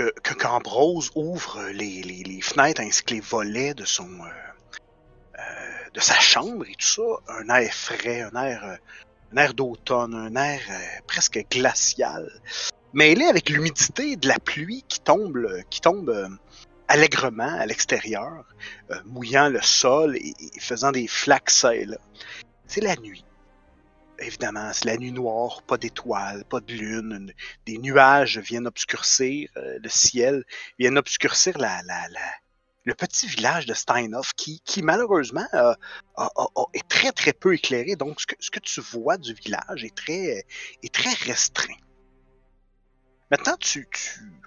Que, que, Cambrose ouvre les, fenêtres ainsi que les volets de son euh, euh, de sa chambre et tout ça, un air frais, un air, euh, d'automne, un air presque glacial, mêlé avec l'humidité de la pluie qui tombe, qui tombe allègrement à l'extérieur, mouillant le sol et, faisant des flaques. C'est la nuit. Évidemment, c'est la nuit noire, pas d'étoiles, pas de lune, une- des nuages viennent obscurcir euh, le ciel, viennent obscurcir le petit village de Steinhoff qui, malheureusement euh, est très très peu éclairé. Donc ce que, ce tu vois du village est très, est très restreint. Maintenant, tu,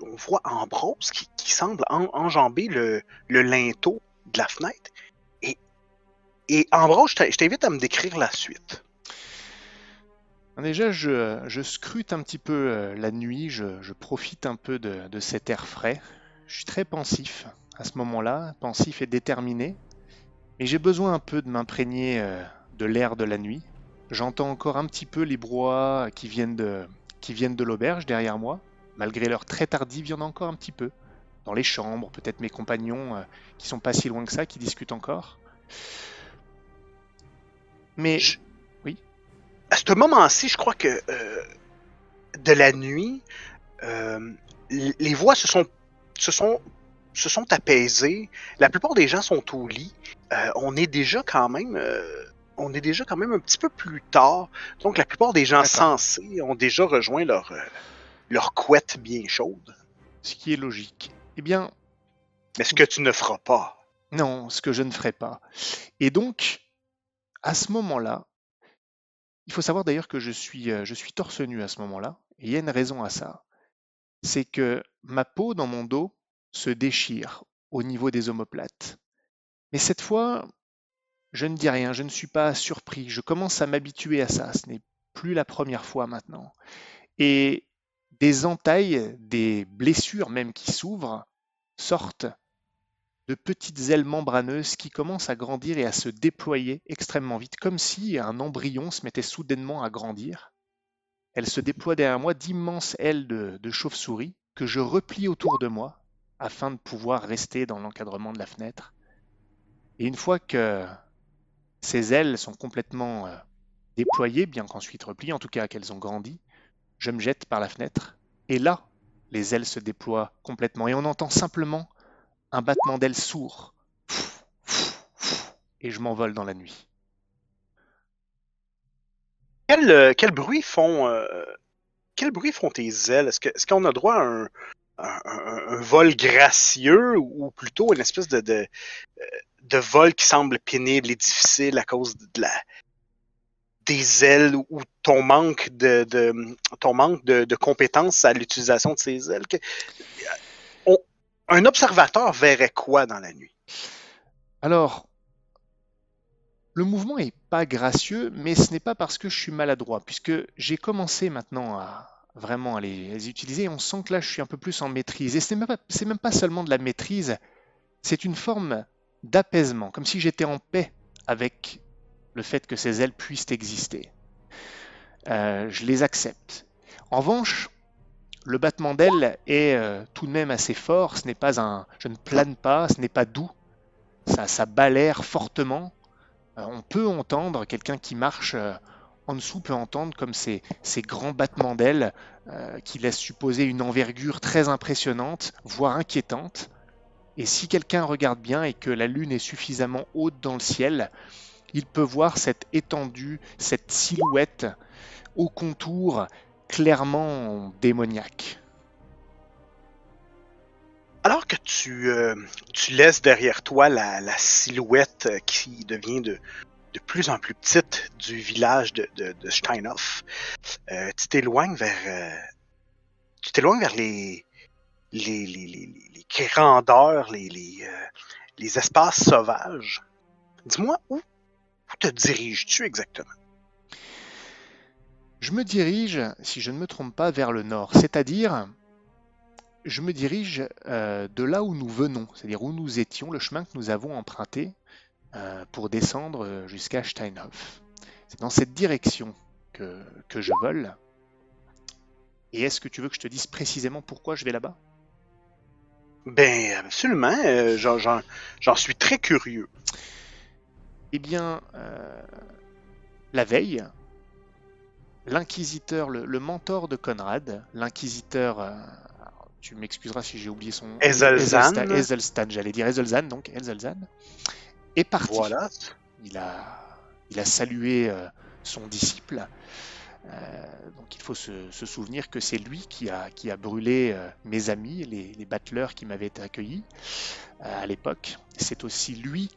on voit Ambrose qui, semble en- enjamber le, linteau de la fenêtre. Et, Ambrose, je t'invite à me décrire la suite. Déjà, je, scrute un petit peu euh, la nuit, je, profite un peu de, cet air frais. Je suis très pensif à ce moment-là, pensif et déterminé, mais j'ai besoin un peu de m'imprégner euh, de l'air de la nuit. J'entends encore un petit peu les brouhahs qui viennent de, qui viennent de l'auberge derrière moi. Malgré l'heure très tardive, il y en a encore un petit peu. Dans les chambres, peut-être mes compagnons euh, qui sont pas si loin que ça, qui discutent encore. Mais à ce moment-ci, je crois que euh, de la nuit, euh, les voix se sont, se sont, se sont apaisées. La plupart des gens sont au lit. Euh, on est déjà quand même, on est déjà quand même un petit peu plus tard. Donc la plupart des gens sensés ont déjà rejoint leur, leur couette bien chaude. ce qui est logique. Eh bien, Mais ce que tu ne feras pas. Non, ce que je ne ferai pas. Et donc, à ce moment-là, il faut savoir d'ailleurs que je suis, euh, je suis torse nu à ce moment-là, et il y a une raison à ça. C'est que ma peau dans mon dos se déchire au niveau des omoplates. Mais cette fois, je ne dis rien, je ne suis pas surpris, je commence à m'habituer à ça, ce n'est plus la première fois maintenant. Et des entailles, des blessures même qui s'ouvrent, sortent de petites ailes membraneuses qui commencent à grandir et à se déployer extrêmement vite, comme si un embryon se mettait soudainement à grandir. Elles se déploient derrière moi d'immenses ailes de, de chauve-souris que je replie autour de moi afin de pouvoir rester dans l'encadrement de la fenêtre. Et une fois que ces ailes sont complètement euh, déployées, bien qu'ensuite repliées, en tout cas qu'elles ont grandi, je me jette par la fenêtre. Et là, les ailes se déploient complètement et on entend simplement un battement d'ailes sourd. Et je m'envole dans la nuit. Quel, euh, bruit font, euh, quel bruit font tes ailes? Est-ce qu'on a droit à un, vol gracieux ou plutôt une espèce euh, de vol qui semble pénible et difficile à cause des ailes ou ton manque de, de à l'utilisation de ces ailes? Un observateur verrait quoi dans la nuit? Alors, le mouvement est pas gracieux, mais ce n'est pas parce que je suis maladroit, puisque j'ai commencé maintenant à vraiment à les, les utiliser. On sent que là, je suis un peu plus en maîtrise. Et ce n'est même pas seulement de la maîtrise, c'est une forme d'apaisement, comme si j'étais en paix avec le fait que ces ailes puissent exister. Euh, je les accepte. En revanche, le battement d'ailes est euh, tout de même assez fort. Ce n'est pas un, je ne plane pas, ce n'est pas doux. Ça, ça balère fortement. Euh, on peut entendre quelqu'un qui marche euh, en dessous peut entendre comme ces, ces grands battements d'ailes euh, qui laissent supposer une envergure très impressionnante, voire inquiétante. Et si quelqu'un regarde bien et que la lune est suffisamment haute dans le ciel, il peut voir cette étendue, cette silhouette au contour clairement démoniaque. Alors que tu, euh, tu laisses derrière toi la, silhouette euh, qui devient de, de plus en plus petite du village de, de, Steinhoff, euh, tu t'éloignes vers, tu t'éloignes vers les, les, les, les, les grandeurs, les, les, les espaces sauvages. Dis-moi, où, où te diriges-tu exactement? Je me dirige, si je ne me trompe pas, vers le nord, c'est-à-dire je me dirige euh, de là où nous venons, c'est-à-dire où nous étions, le chemin que nous avons emprunté euh, pour descendre euh, jusqu'à Steinhoff. C'est dans cette direction que, que je vole. Et est-ce que tu veux que je te dise précisément pourquoi je vais là-bas? Ben, absolument. euh, j'en- suis très curieux. Eh bien, la veille, l'inquisiteur, le, le mentor de Conrad, l'inquisiteur, euh, tu m'excuseras si j'ai oublié son Ezelzan. Ezelstan, Ezelstan, j'allais dire Ezelzan, donc Ezelzan, est parti. Voilà. Il a, il a salué euh, son disciple. Euh, donc il faut se, se souvenir que c'est lui qui a, qui a brûlé mes amis, les, les battleurs qui m'avaient accueilli à l'époque. C'est aussi lui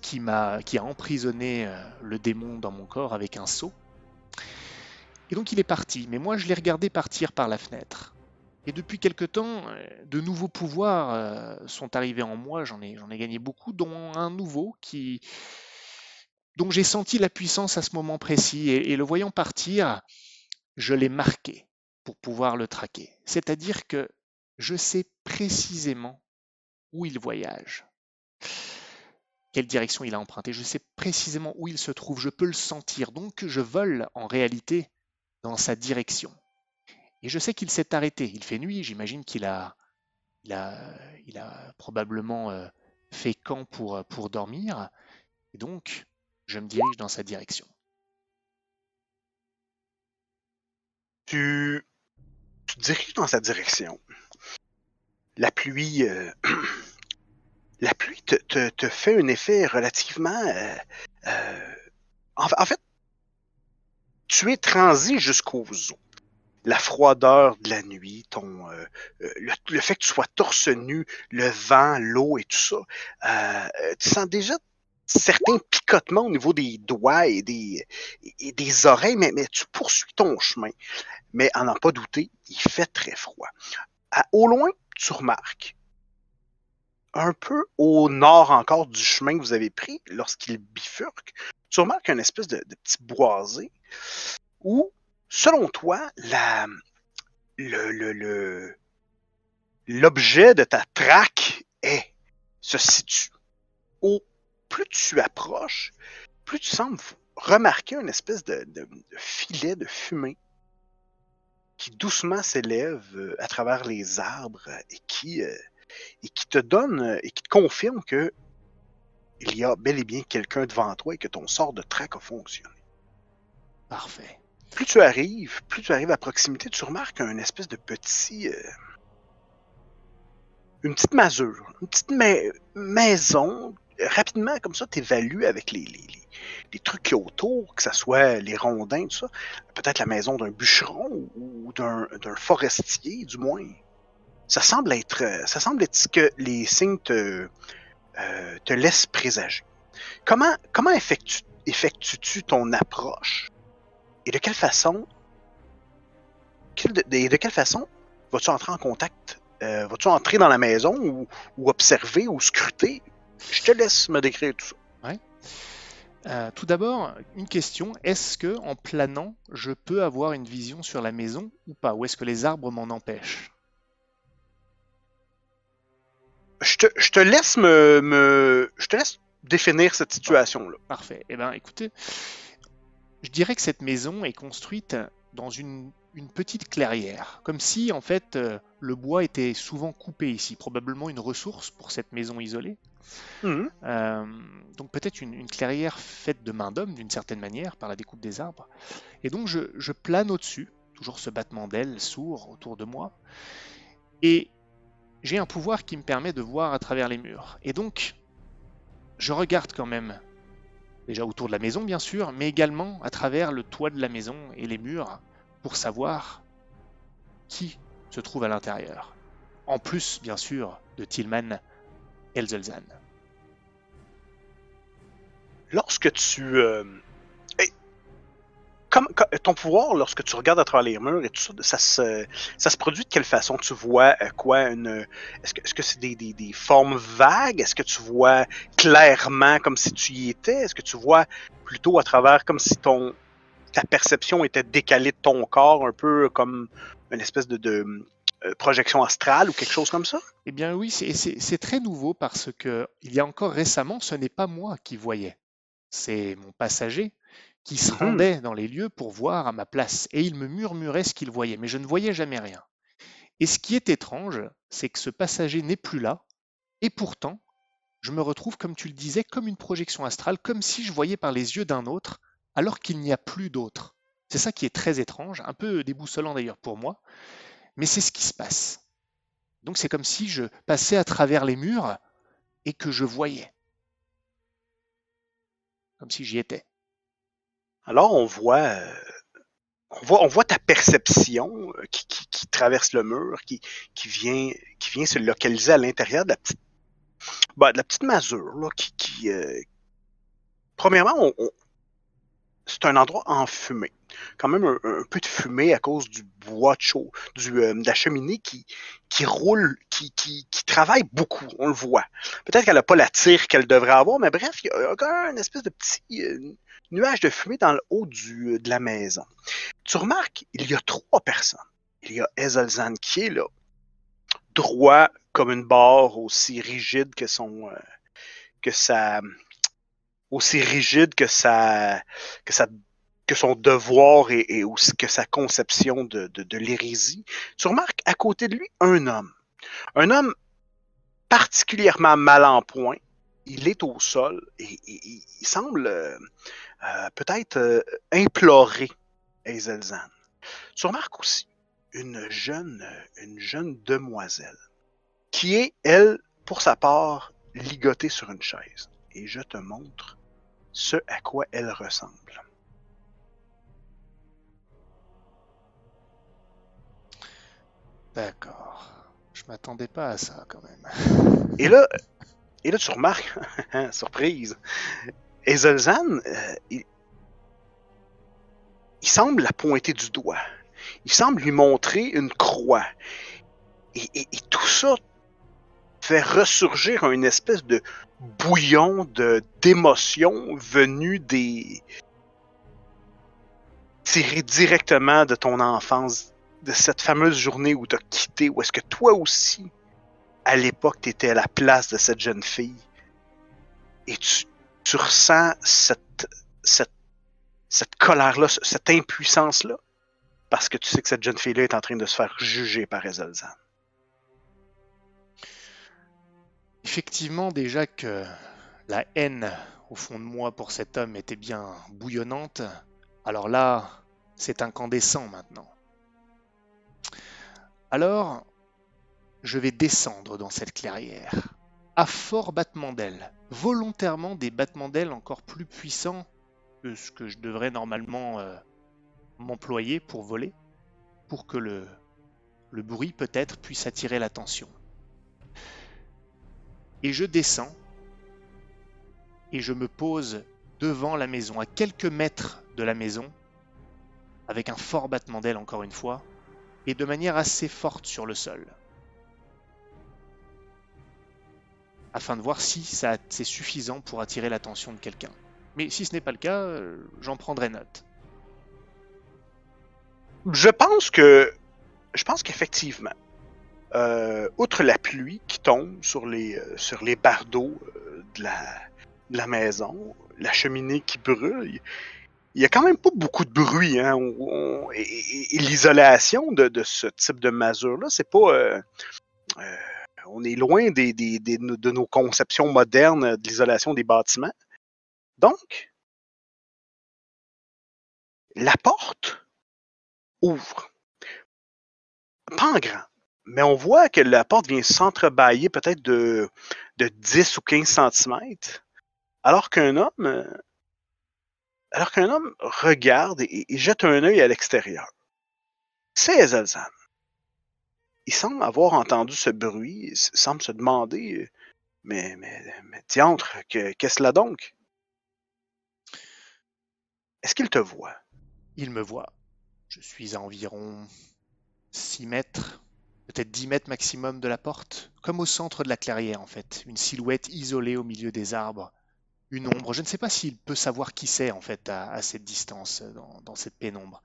qui, m'a, qui a emprisonné le démon dans mon corps avec un seau. Et donc il est parti, mais moi je l'ai regardé partir par la fenêtre. Et depuis quelque temps, euh, de nouveaux pouvoirs euh, sont arrivés en moi, j'en ai, gagné beaucoup, dont un nouveau qui, dont j'ai senti la puissance à ce moment précis. Et, et le voyant partir, je l'ai marqué pour pouvoir le traquer. C'est-à-dire que je sais précisément où il voyage, quelle direction il a emprunté, je sais précisément où il se trouve, je peux le sentir. Donc je vole en réalité dans sa direction. Et je sais qu'il s'est arrêté. Il fait nuit, j'imagine qu'il a, il a, il a probablement euh, fait camp pour, pour dormir. Et donc, je me dirige dans sa direction. Tu, tu te diriges dans sa direction. La pluie, euh, la pluie te, te, te fait un effet relativement. euh, euh, en, en fait, tu es transi jusqu'aux os. La froideur de la nuit, ton, euh, euh, le, fait que tu sois torse nu, le vent, l'eau et tout ça, euh, tu sens déjà certains picotements au niveau des doigts et des, des oreilles, mais, mais tu poursuis ton chemin. Mais à n'en pas douter, il fait très froid. À, au loin, tu remarques, un peu au nord encore du chemin que vous avez pris, lorsqu'il bifurque, tu remarques une espèce de, petit boisé où, selon toi, la, le, le, le, l'objet de ta traque est, se situe. Au plus tu approches, plus tu sembles remarquer une espèce de filet de fumée qui doucement s'élève euh, à travers les arbres et qui, euh, et qui te donne euh, et qui te confirme que il y a bel et bien quelqu'un devant toi et que ton sort de traque a fonctionné. Parfait. Plus tu arrives, plus tu arrives à proximité, tu remarques un espèce de petit. euh, une petite masure, une petite ma- maison. Rapidement, comme ça, tu évalues avec les, les, les, les trucs qu'il y a autour, que ce soit les rondins, tout ça. Peut-être la maison d'un bûcheron ou d'un forestier, du moins. Ça semble être, euh, ça semble être ce que les signes te, euh, laissent présager. Comment, comment effectu- effectues-tu ton approche? Et de quelle façon, de, quelle façon vas-tu entrer en contact euh, Vas-tu entrer dans la maison ou, observer ou scruter? Je te laisse me décrire tout ça. Tout d'abord, une question. Est-ce que en planant, je peux avoir une vision sur la maison ou pas? Ou est-ce que les arbres m'en empêchent? Je te, je te laisse me, me, je te laisse définir cette situation-là. Parfait. Eh bien, écoutez, je dirais que cette maison est construite dans une, une petite clairière, comme si en fait euh, le bois était souvent coupé ici, probablement une ressource pour cette maison isolée. Mhm. Euh, donc peut-être une, une clairière faite de main d'homme d'une certaine manière par la découpe des arbres. Et donc je, je plane au-dessus, toujours ce battement d'ailes sourd autour de moi, et j'ai un pouvoir qui me permet de voir à travers les murs. Et donc je regarde quand même, déjà autour de la maison bien sûr, mais également à travers le toit de la maison et les murs pour savoir qui se trouve à l'intérieur. En plus, bien sûr, de Tillman Elzelzan. Lorsque tu, euh, comme, co- ton pouvoir, lorsque tu regardes à travers les murs et tout ça, ça se, produit de quelle façon? Tu vois euh, quoi Est-ce que, c'est des, formes vagues? Est-ce que tu vois clairement comme si tu y étais? Est-ce que tu vois plutôt à travers comme si ton ta perception était décalée de ton corps, un peu comme une espèce de, de euh, projection astrale ou quelque chose comme ça? Eh bien oui, c'est très nouveau parce que il y a encore récemment, ce n'est pas moi qui voyais, c'est mon passager qui se Mhm. rendait dans les lieux pour voir à ma place, et il me murmurait ce qu'il voyait, mais je ne voyais jamais rien. Et ce qui est étrange, c'est que ce passager n'est plus là, et pourtant, je me retrouve, comme tu le disais, comme une projection astrale, comme si je voyais par les yeux d'un autre, alors qu'il n'y a plus d'autre. C'est ça qui est très étrange, un peu déboussolant d'ailleurs pour moi, mais c'est ce qui se passe. Donc c'est comme si je passais à travers les murs et que je voyais. Comme si j'y étais. Alors, on voit, euh, on voit, on voit ta perception euh, qui, traverse le mur, qui, vient, qui vient se localiser à l'intérieur de la petite, bah, de la petite masure, là, qui, euh, premièrement, c'est un endroit enfumé. Quand même un, peu de fumée à cause du bois chaud, du, de la cheminée qui, roule, qui, travaille beaucoup, on le voit. Peut-être qu'elle n'a pas la tire qu'elle devrait avoir, mais bref, il y a une espèce de petit nuage de fumée dans le haut du, euh, de la maison. Tu remarques, il y a trois personnes. Il y a Ezelzan qui est là, droit comme une barre, aussi rigide que son, euh, que sa, aussi rigide que sa, que que son devoir et, aussi que sa conception de, l'hérésie. Tu remarques à côté de lui un homme, un homme particulièrement mal en point. Il est au sol et, il semble euh, peut-être euh, implorer Hazelzan. Tu remarques aussi une jeune, une jeune demoiselle qui est, elle, pour sa part, ligotée sur une chaise. Et je te montre ce à quoi elle ressemble. D'accord. Je m'attendais pas à ça quand même. Et là, et là tu remarques, surprise, Hazelzan, euh, il, semble la pointer du doigt. Il semble lui montrer une croix. Et, et- et tout ça fait ressurgir une espèce de bouillon de d'émotions des tirées directement de ton enfance, de cette fameuse journée où tu as quitté, où est-ce que toi aussi, à l'époque, tu étais à la place de cette jeune fille. Et tu, tu ressens cette, cette, cette colère-là, ce- cette impuissance-là, parce que tu sais que cette jeune fille-là est en train de se faire juger par Ezelzan. Effectivement, déjà que la haine au fond de moi pour cet homme était bien bouillonnante, alors là, c'est incandescent maintenant. Alors, je vais descendre dans cette clairière, à fort battement d'ailes, volontairement des battements d'ailes encore plus puissants que ce que je devrais normalement euh, m'employer pour voler, pour que le, le bruit peut-être puisse attirer l'attention. Et je descends et je me pose devant la maison, à quelques mètres de la maison, avec un fort battement d'ailes encore une fois, et de manière assez forte sur le sol. Afin de voir si c'est suffisant pour attirer l'attention de quelqu'un. Mais si ce n'est pas le cas, euh, j'en prendrai note. Je pense que. Je pense qu'effectivement, euh, outre la pluie qui tombe sur les, euh, sur les bardeaux euh, de, la, maison, la cheminée qui brûle, il y a quand même pas beaucoup de bruit. Hein, et l'isolation de, ce type de masure-là, c'est pas. On est loin de nos conceptions modernes de l'isolation des bâtiments. Donc, la porte ouvre. Pas en grand, mais on voit que la porte vient s'entrebâiller peut-être de, de 10 ou 15 cm, alors qu'un homme, alors qu'un homme regarde et, et jette un œil à l'extérieur. C'est Ezelzan. Il semble avoir entendu ce bruit, il semble se demander, mais, mais, mais diantre, que- qu'est-ce là donc? Est-ce qu'il te voit? Il me voit. Je suis à environ 6 mètres, peut-être 10 mètres maximum de la porte, comme au centre de la clairière en fait, une silhouette isolée au milieu des arbres, une ombre. Je ne sais pas s'il peut savoir qui c'est en fait à, cette distance, dans cette pénombre.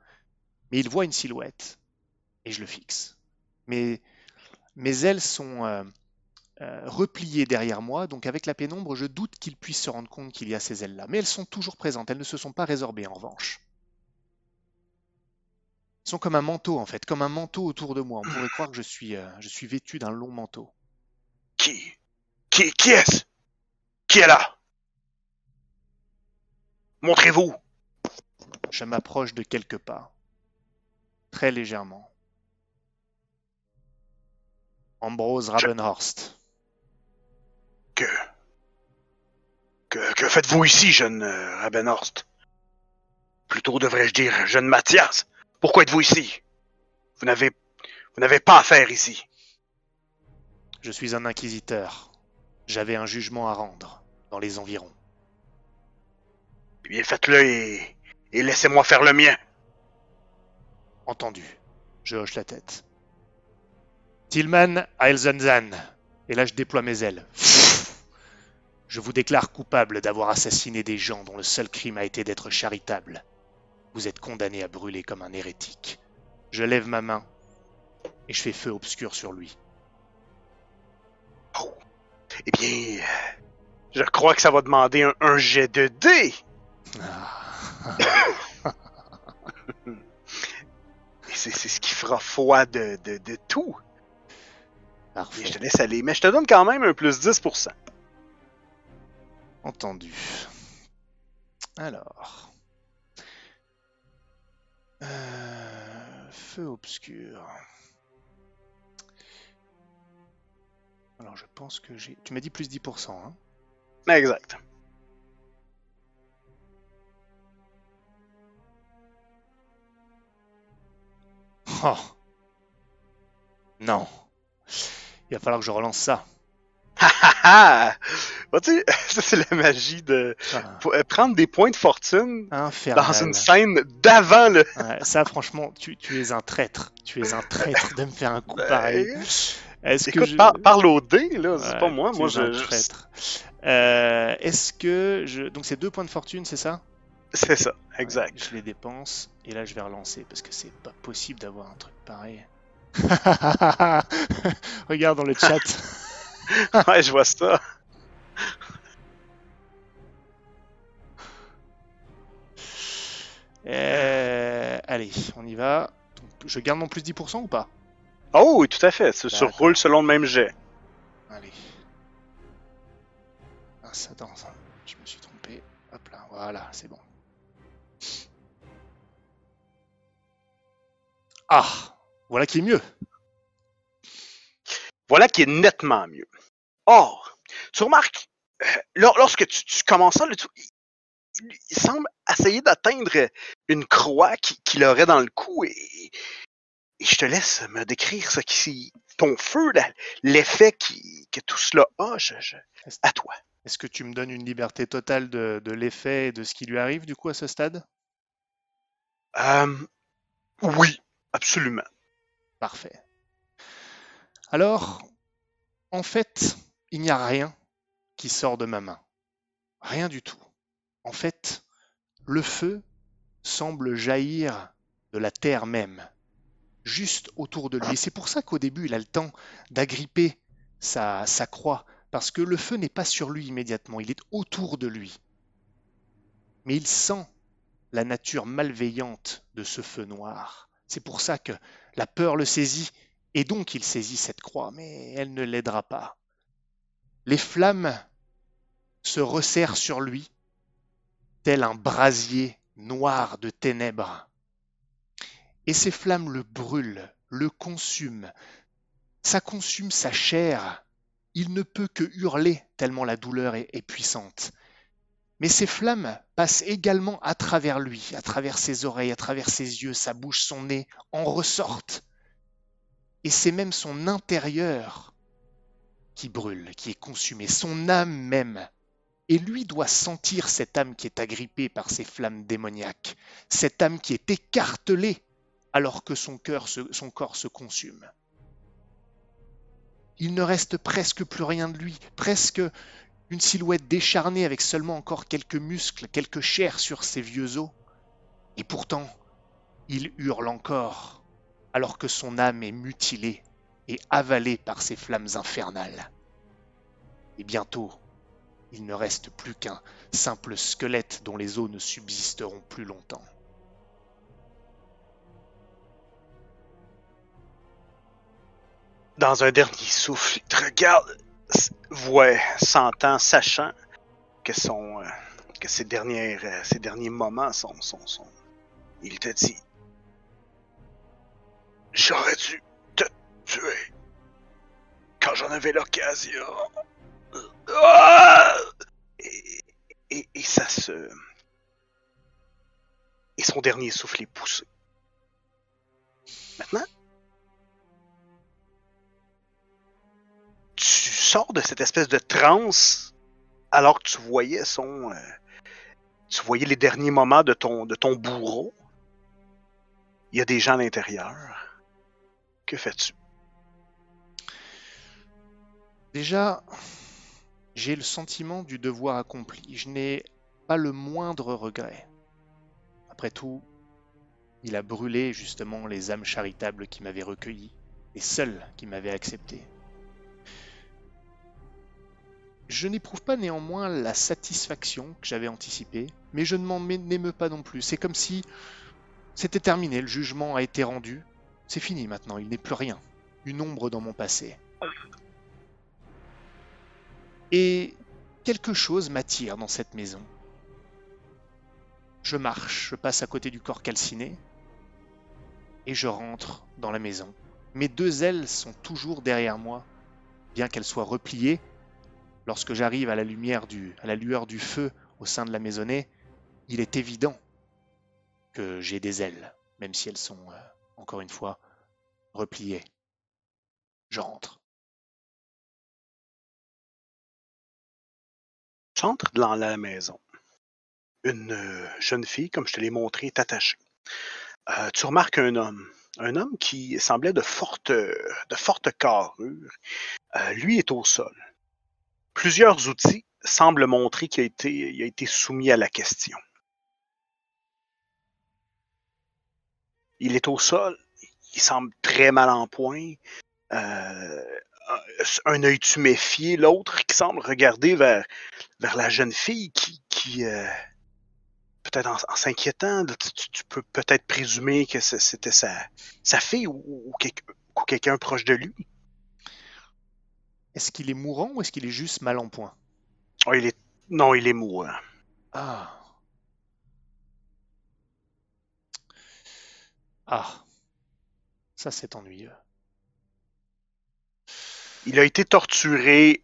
Mais il voit une silhouette et je le fixe. Mais mes ailes sont, euh, euh, replié derrière moi, donc avec la pénombre, je doute qu'il puisse se rendre compte qu'il y a ces ailes-là. Mais elles sont toujours présentes, elles ne se sont pas résorbées en revanche. Elles sont comme un manteau en fait, comme un manteau autour de moi. On pourrait croire que je suis, euh, je suis vêtu d'un long manteau. Qui? Qui, qui est-ce? Qui est là? Montrez-vous Je m'approche de quelques pas, très légèrement. Ambrose Ravenhorst. Que. Que, que faites-vous ici, jeune euh, Rabenhorst? Plutôt devrais-je dire jeune Mathias. Pourquoi êtes-vous ici? Vous n'avez. Vous n'avez pas affaire ici. Je suis un inquisiteur. J'avais un jugement à rendre dans les environs. Eh bien, faites-le et. et laissez-moi faire le mien. Entendu. Je hoche la tête. Tillman Eilzenzan. Et là, je déploie mes ailes. Je vous déclare coupable d'avoir assassiné des gens dont le seul crime a été d'être charitable. Vous êtes condamné à brûler comme un hérétique. Je lève ma main et je fais feu obscur sur lui. Oh. Eh bien. Je crois que ça va demander un, un jet de dés. Ah. C'est c'est ce qui fera foi de, de, de tout. Parfait. je te laisse aller. Mais je te donne quand même un plus 10%. Entendu. Alors. Euh, feu obscur. Alors je pense que j'ai... Tu m'as dit plus 10%, hein Exact. Oh. Non. Il va falloir que je relance ça. Ha ha ha! Vois-tu, ça c'est la magie de Ah, euh, prendre des points de fortune dans une scène d'avant le. Ouais, ça, franchement, tu, tu es un traître. Tu es un traître de me faire un coup Ben, pareil. Est-ce que Écoute, je... par- parle au dé, là, c'est Ouais, pas moi. tu Moi, je. traître. Euh, Est-ce que je... Donc c'est deux points de fortune, c'est ça? C'est ça, Ouais, exact. je les dépense et là je vais relancer parce que c'est pas possible d'avoir un truc pareil. Regarde dans le chat. ouais, je vois ça. Euh, allez, on y va. Donc, je garde mon plus 10% ou pas? Oh, oui, tout à fait. Ça se roule selon le même jet. Allez. Ah, ça danse. hein. Je me suis trompé. Hop là, voilà, c'est bon. Ah, voilà qui est mieux. Voilà qui est nettement mieux. Or, tu remarques, euh, lor- lorsque tu, tu commences ça, il, il semble essayer d'atteindre une croix qui- qu'il aurait dans le cou et, et je te laisse me décrire ce qui ton feu, l'effet qui- que tout cela a. je- je- à toi. Est-ce que tu me donnes une liberté totale de, de l'effet et de ce qui lui arrive du coup à ce stade? Euh, oui, absolument. Parfait. Alors, en fait, il n'y a rien qui sort de ma main. Rien du tout. En fait, le feu semble jaillir de la terre même, juste autour de lui. C'est pour ça qu'au début, il a le temps d'agripper sa, sa croix, parce que le feu n'est pas sur lui immédiatement, il est autour de lui. Mais il sent la nature malveillante de ce feu noir. C'est pour ça que la peur le saisit, et donc il saisit cette croix, mais elle ne l'aidera pas. Les flammes se resserrent sur lui, tel un brasier noir de ténèbres. Et ces flammes le brûlent, le consument. Ça consume sa chair. Il ne peut que hurler tellement la douleur est, est puissante. Mais ces flammes passent également à travers lui, à travers ses oreilles, à travers ses yeux, sa bouche, son nez, en ressortent. Et c'est même son intérieur qui brûle, qui est consumé, son âme même. Et lui doit sentir cette âme qui est agrippée par ces flammes démoniaques, cette âme qui est écartelée alors que son, cœur son corps se consume. Il ne reste presque plus rien de lui, presque une silhouette décharnée avec seulement encore quelques muscles, quelques chairs sur ses vieux os. Et pourtant, il hurle encore, alors que son âme est mutilée et avalée par ces flammes infernales. Et bientôt, il ne reste plus qu'un simple squelette dont les os ne subsisteront plus longtemps. Dans un dernier souffle, il regarde, voit, sentant, sachant que son, euh, que ses dernières, euh, derniers moments sont, sont, sont. Il te dit, j'aurais dû te tuer quand j'en avais l'occasion. Et, et, et ça se, et son dernier souffle est poussé. Maintenant, tu sors de cette espèce de transe alors que tu voyais son. euh, tu voyais les derniers moments de ton, de ton bourreau? Il y a des gens à l'intérieur. Que fais-tu? Déjà, j'ai le sentiment du devoir accompli. Je n'ai pas le moindre regret. Après tout, il a brûlé justement les âmes charitables qui m'avaient recueilli, les seules qui m'avaient accepté. Je n'éprouve pas néanmoins la satisfaction que j'avais anticipée, mais je ne m'en émeus pas non plus. C'est comme si c'était terminé, le jugement a été rendu. C'est fini maintenant, il n'est plus rien. Une ombre dans mon passé. Et quelque chose m'attire dans cette maison. Je marche, je passe à côté du corps calciné, et je rentre dans la maison. Mes deux ailes sont toujours derrière moi, bien qu'elles soient repliées. Lorsque j'arrive à la lumière du, à la lueur du feu au sein de la maisonnée, il est évident que j'ai des ailes, même si elles sont, euh, encore une fois, repliées. Je rentre. Tu entres dans la maison. Une euh, jeune fille, comme je te l'ai montré, est attachée. Euh, tu remarques un homme. Un homme qui semblait de forte, de forte carrure. Euh, lui est au sol. Plusieurs outils semblent montrer qu'il a été, soumis à la question. Il est au sol. Il semble très mal en point. Euh, un œil tuméfié, l'autre qui semble regarder vers, la jeune fille qui, euh, peut-être en, s'inquiétant, tu, tu- tu peux peut-être présumer que c'était sa, fille ou quelqu'un proche de lui. Est-ce qu'il est mourant ou est-ce qu'il est juste mal en point? Oh, il est, non, il est mourant. Ah. Ah. Ça, c'est ennuyeux. Il a été torturé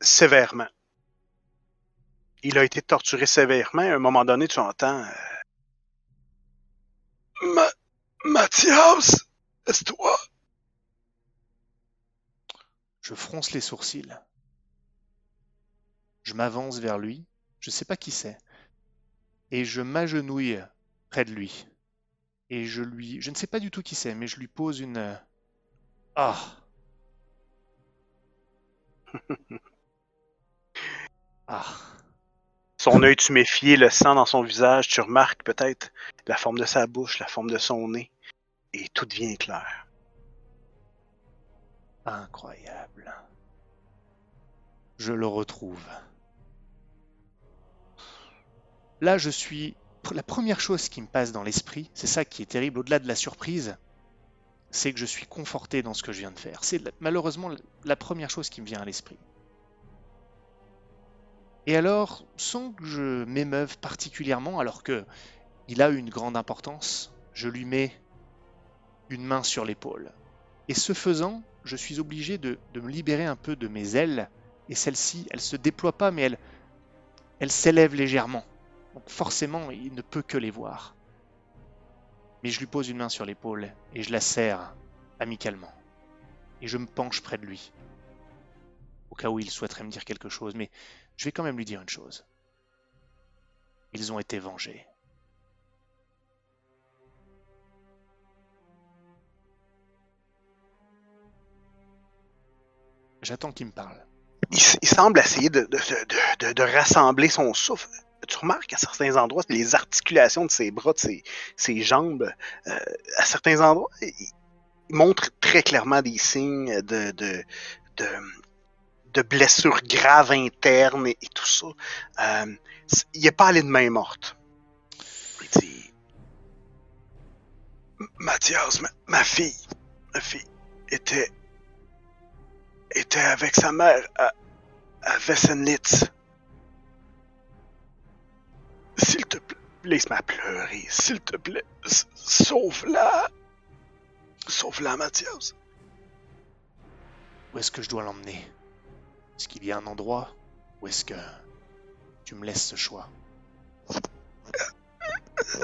sévèrement. Il a été torturé sévèrement. À un moment donné, tu entends. euh, Ma- Mathias, est-ce toi? Je fronce les sourcils. Je m'avance vers lui. Je ne sais pas qui c'est. Et je m'agenouille près de lui. Et je lui. Je ne sais pas du tout qui c'est, mais je lui pose une. Ah. Ah. Son œil tuméfié, le sang dans son visage, tu remarques peut-être la forme de sa bouche, la forme de son nez, et tout devient clair. Incroyable. Je le retrouve. Là, je suis... La première chose qui me passe dans l'esprit, c'est ça qui est terrible, au-delà de la surprise, c'est que je suis conforté dans ce que je viens de faire. C'est malheureusement la première chose qui me vient à l'esprit. Et alors, sans que je m'émeuve particulièrement, alors que il a une grande importance, je lui mets une main sur l'épaule. Et ce faisant, je suis obligé de, me libérer un peu de mes ailes. Et celle-ci, elle se déploie pas, mais elle, elle s'élève légèrement. Donc forcément, il ne peut que les voir. Mais je lui pose une main sur l'épaule et je la serre amicalement. Et je me penche près de lui. Au cas où il souhaiterait me dire quelque chose, mais je vais quand même lui dire une chose. Ils ont été vengés. J'attends qu'il me parle. Il, semble essayer de, de- de- de- rassembler son souffle. Tu remarques à certains endroits, les articulations de ses bras, de ses, ses jambes, euh, à certains endroits, il, montre très clairement des signes de, de, de, de blessures graves internes et, tout ça. Euh, il n'est pas allé de main morte. Il dit Mathias, ma, fille, ma fille était était avec sa mère à, à Wessenlitz. S'il te plaît, laisse-moi pleurer, s'il te plaît, sauve-la. Sauve-la, Mathias. Où est-ce que je dois l'emmener? Est-ce qu'il y a un endroit Ou est-ce que tu me laisses ce choix?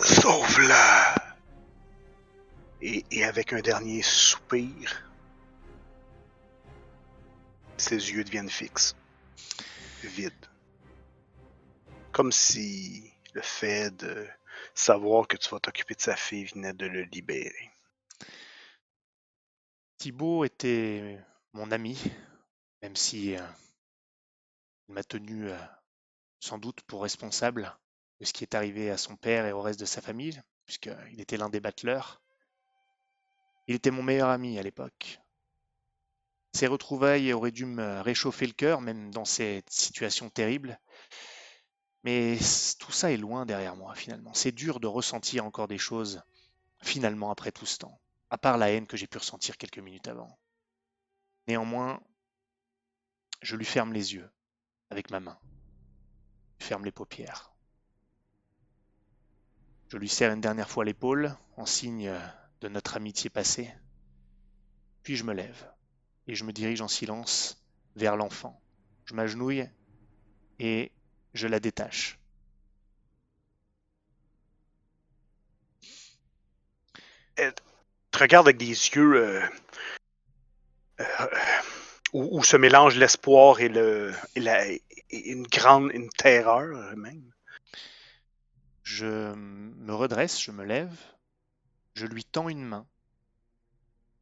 Sauve-la et, et, avec un dernier soupir, ses yeux deviennent fixes, vides. Comme si le fait de savoir que tu vas t'occuper de sa fille venait de le libérer. Thibaut était mon ami, même si euh, il m'a tenu euh, sans doute pour responsable de ce qui est arrivé à son père et au reste de sa famille, puisqu'il était l'un des battleurs. Il était mon meilleur ami à l'époque. Ces retrouvailles auraient dû me réchauffer le cœur, même dans cette situation terrible. Mais tout ça est loin derrière moi, finalement. C'est dur de ressentir encore des choses, finalement, après tout ce temps, à part la haine que j'ai pu ressentir quelques minutes avant. Néanmoins, je lui ferme les yeux avec ma main. Je ferme les paupières. Je lui serre une dernière fois l'épaule en signe de notre amitié passée. Puis je me lève et je me dirige en silence vers l'enfant. Je m'agenouille et je la détache. Elle te regarde avec des yeux euh, euh, où, se mélange l'espoir et, le, une grande une terreur même. Je me redresse, je me lève, je lui tends une main.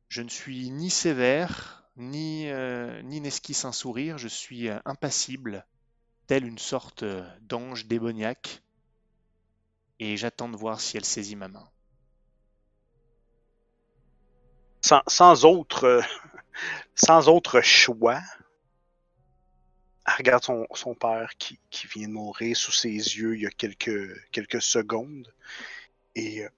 Je ne suis ni sévère, ni, euh, n'esquisse un sourire, je suis euh, impassible, tel une sorte d'ange démoniaque, et j'attends de voir si elle saisit ma main. Sans, sans autre sans autre choix, elle regarde son, père qui, vient de mourir sous ses yeux il y a quelques, quelques secondes et, euh,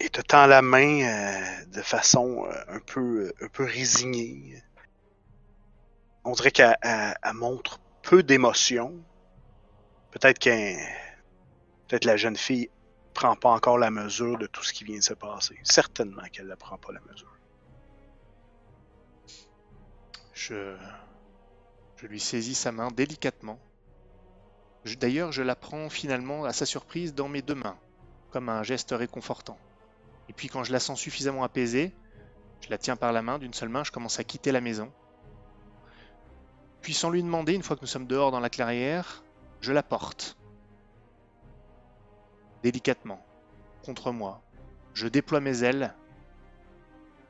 et te tend la main euh, de façon euh, un peu, un peu résignée. On dirait qu'elle montre peu d'émotion. Peut-être qu'un peut-être la jeune fille prend pas encore la mesure de tout ce qui vient de se passer. Certainement qu'elle ne prend pas la mesure. Je, je lui saisis sa main délicatement. D'ailleurs, je la prends finalement à sa surprise dans mes deux mains, comme un geste réconfortant. Et puis quand je la sens suffisamment apaisée, je la tiens par la main d'une seule main, je commence à quitter la maison. Puis sans lui demander, une fois que nous sommes dehors dans la clairière, je la porte. Délicatement, contre moi. Je déploie mes ailes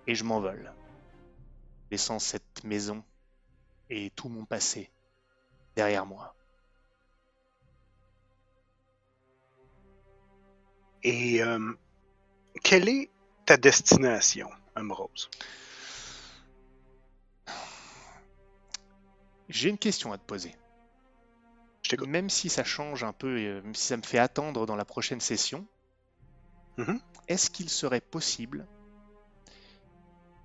et je m'envole laissant cette maison et tout mon passé derrière moi. Et euh, quelle est ta destination, Ambrose? J'ai une question à te poser. Même si ça change un peu, euh, même si ça me fait attendre dans la prochaine session, mm-hmm. est-ce qu'il serait possible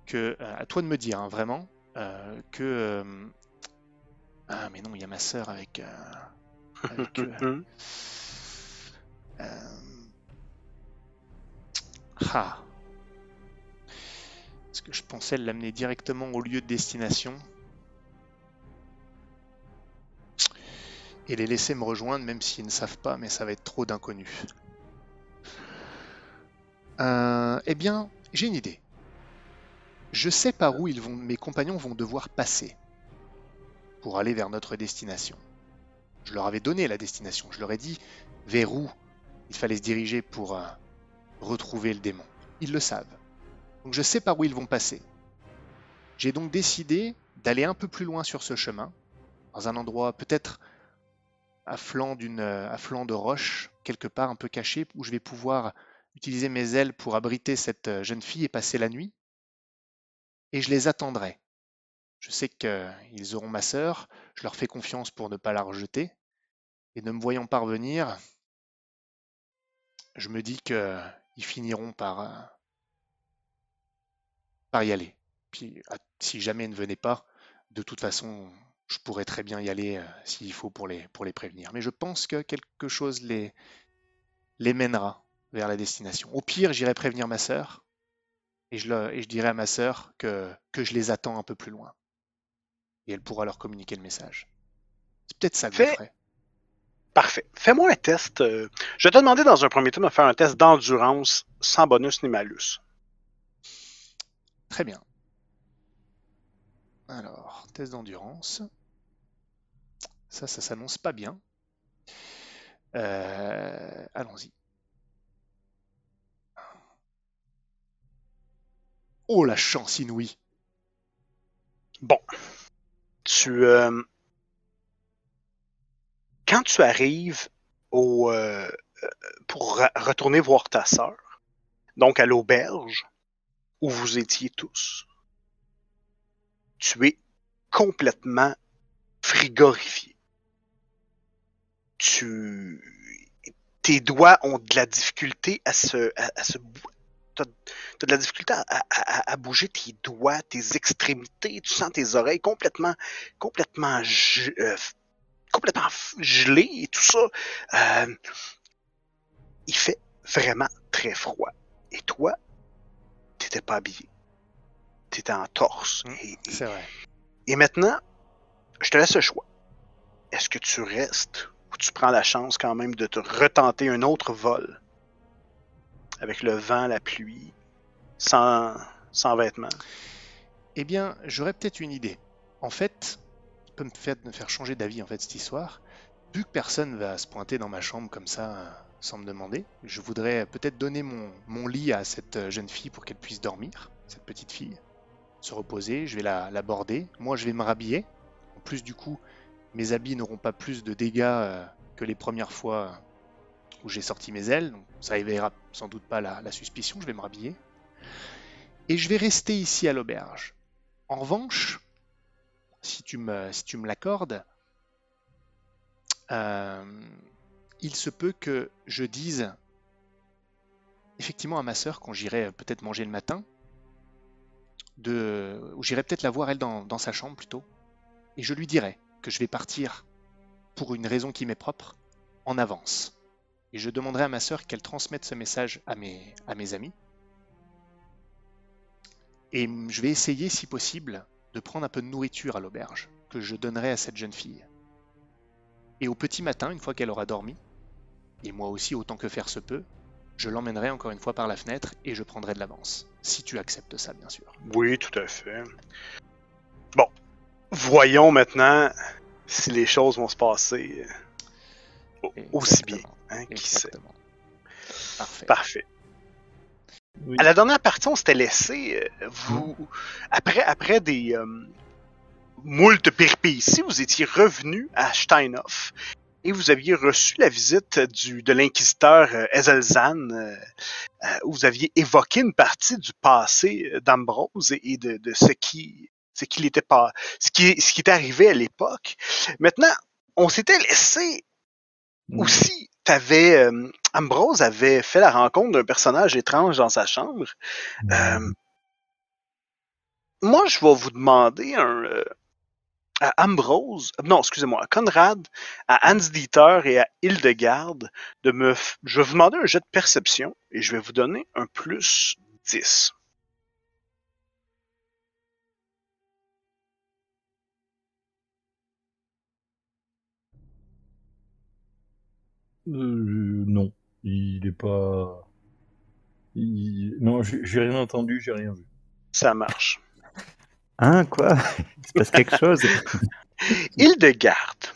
que, euh, à toi de me dire, hein, vraiment, euh, que... Euh, ah mais non, il y a ma sœur avec... avec ah. Est-ce que je pensais l'amener directement au lieu de destination et les laisser me rejoindre, même s'ils ne savent pas, mais ça va être trop d'inconnus. eh bien, j'ai une idée. Je sais par où ils vont, mes compagnons vont devoir passer pour aller vers notre destination. Je leur avais donné la destination, je leur ai dit vers où il fallait se diriger pour euh, retrouver le démon. Ils le savent. Donc je sais par où ils vont passer. J'ai donc décidé d'aller un peu plus loin sur ce chemin, dans un endroit peut-être à flanc, à flanc de roche, quelque part un peu caché, où je vais pouvoir utiliser mes ailes pour abriter cette euh, jeune fille et passer la nuit et je les attendrai. Je sais qu'ils auront ma sœur, je leur fais confiance pour ne pas la rejeter. Et ne me voyant pas revenir, je me dis qu'ils finiront par, euh, par y aller. Puis si jamais ils ne venaient pas, de toute façon, je pourrais très bien y aller euh, s'il faut pour les, pour les prévenir. Mais je pense que quelque chose les, les mènera vers la destination. Au pire, j'irai prévenir ma sœur et je, le, et je dirai à ma sœur que, que je les attends un peu plus loin. Et elle pourra leur communiquer le message. C'est peut-être ça que je ferai. Parfait. Fais-moi un test. Euh, je vais te demander dans un premier temps de faire un test d'endurance sans bonus ni malus. Très bien. Alors, test d'endurance. Ça, ça s'annonce pas bien. Euh, allons-y. Oh, la chance inouïe. Bon. Tu. Euh, quand tu arrives euh, pour retourner voir ta sœur, donc à l'auberge où vous étiez tous, tu es complètement frigorifié. Tu, tes doigts ont de la difficulté à se, à, T'as as de la difficulté à, bouger tes doigts, tes extrémités, tu sens tes oreilles complètement, complètement euh, complètement gelé et tout ça. Euh, il fait vraiment très froid. Et toi, t'étais pas habillé. T'étais en torse. Mmh, c'est vrai. Et maintenant, je te laisse le choix. Est-ce que tu restes ou tu prends la chance quand même de te retenter un autre vol avec le vent, la pluie, sans, sans vêtements? Eh bien, j'aurais peut-être une idée. En fait, peut me faire, changer d'avis en fait cette histoire. Vu que personne va se pointer dans ma chambre comme ça euh, sans me demander, je voudrais peut-être donner mon, lit à cette euh, jeune fille pour qu'elle puisse dormir, cette petite fille, se reposer. Je vais la, border. Moi, je vais me rhabiller. En plus, du coup, mes habits n'auront pas plus de dégâts euh, que les premières fois où j'ai sorti mes ailes. Donc, ça éveillera sans doute pas la, la suspicion. Je vais me rhabiller. Et je vais rester ici à l'auberge. En revanche, si tu me, si me l'accordes, euh, il se peut que je dise effectivement à ma sœur quand j'irai peut-être manger le matin, ou j'irai peut-être la voir elle dans, dans, sa chambre plutôt, et je lui dirai que je vais partir pour une raison qui m'est propre en avance. Et je demanderai à ma sœur qu'elle transmette ce message à mes, à mes amis. Et je vais essayer, si possible, de prendre un peu de nourriture à l'auberge, que je donnerai à cette jeune fille. Et au petit matin, une fois qu'elle aura dormi, et moi aussi autant que faire se peut, je l'emmènerai encore une fois par la fenêtre et je prendrai de l'avance. Si tu acceptes ça, bien sûr. Oui, tout à fait. Bon, voyons maintenant si les choses vont se passer aussi bien. Hein, qui sait. Parfait. Parfait. À la dernière partie, on s'était laissé. Euh, vous, après, après des euh, moultes péripéties, vous étiez revenu à Steinhoff et vous aviez reçu la visite du, de l'inquisiteur euh, Ezelzan, euh, où vous aviez évoqué une partie du passé d'Ambrose et de, de ce qui ce qu'il était pas ce qui ce qui est arrivé à l'époque. Maintenant, on s'était laissé mm. aussi t'avais euh, Ambrose avait fait la rencontre d'un personnage étrange dans sa chambre. Euh, moi, je vais vous demander un, euh, à Ambrose, non, excusez-moi, à Conrad, à Hans Dieter et à Hildegarde de me. Je vais vous demander un jet de perception et je vais vous donner un plus 10. Euh, non, il est pas. Non, j'ai rien entendu, j'ai rien vu. Ça marche. Hein, quoi? Il se passe quelque chose? Hildegarde.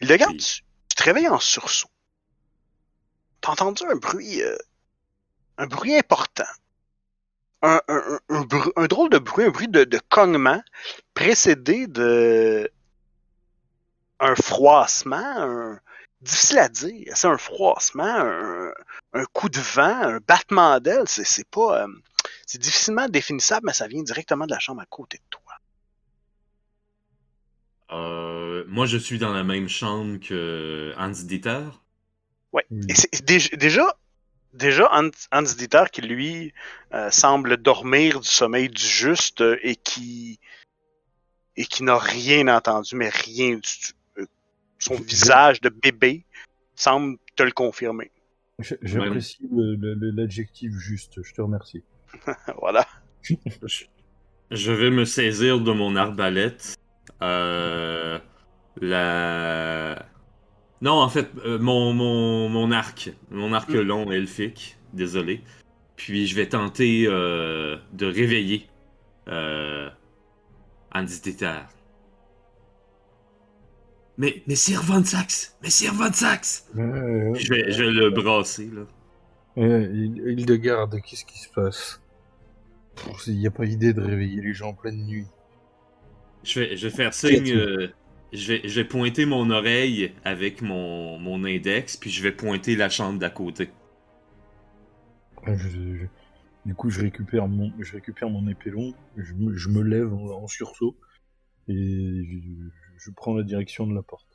Hildegarde, tu, te réveilles en sursaut. T'as entendu un bruit. Euh, un bruit important. Un, un, drôle de bruit, un bruit de, de cognement, précédé de un froissement, un, difficile à dire. C'est un froissement, un, coup de vent, un battement d'aile. C'est, pas, euh, c'est difficilement définissable, mais ça vient directement de la chambre à côté de toi. Euh, moi, je suis dans la même chambre que Hans Dieter. Ouais. Et c'est déjà, déjà, déjà Hans, Hans Dieter qui lui euh, semble dormir du sommeil du juste et qui et qui n'a rien entendu, mais rien du tout. Son visage de bébé semble te le confirmer. J'apprécie l'adjectif juste, je te remercie. voilà. Je, vais me saisir de mon arbalète. Euh, la... Non, en fait, euh, mon, mon, mon arc. Mon arc Mm. long elfique. Désolé. Puis je vais tenter euh, de réveiller euh, Hans Dieter. Mais, mais Sir Von Sax! Mais Sir Von Sax! Euh, Puis je vais, je vais le brasser, là. euh, Hildegarde, qu'est-ce qui se passe? Il n'y a pas idée de réveiller les gens en pleine nuit. Je vais, je vais faire signe. Euh, je, vais, je vais pointer mon oreille avec mon, mon index, puis je vais pointer la chambre d'à côté. Je- je- du coup, je récupère mon, je récupère mon épée longue, je me, je me lève en, en sursaut et je, prends la direction de la porte.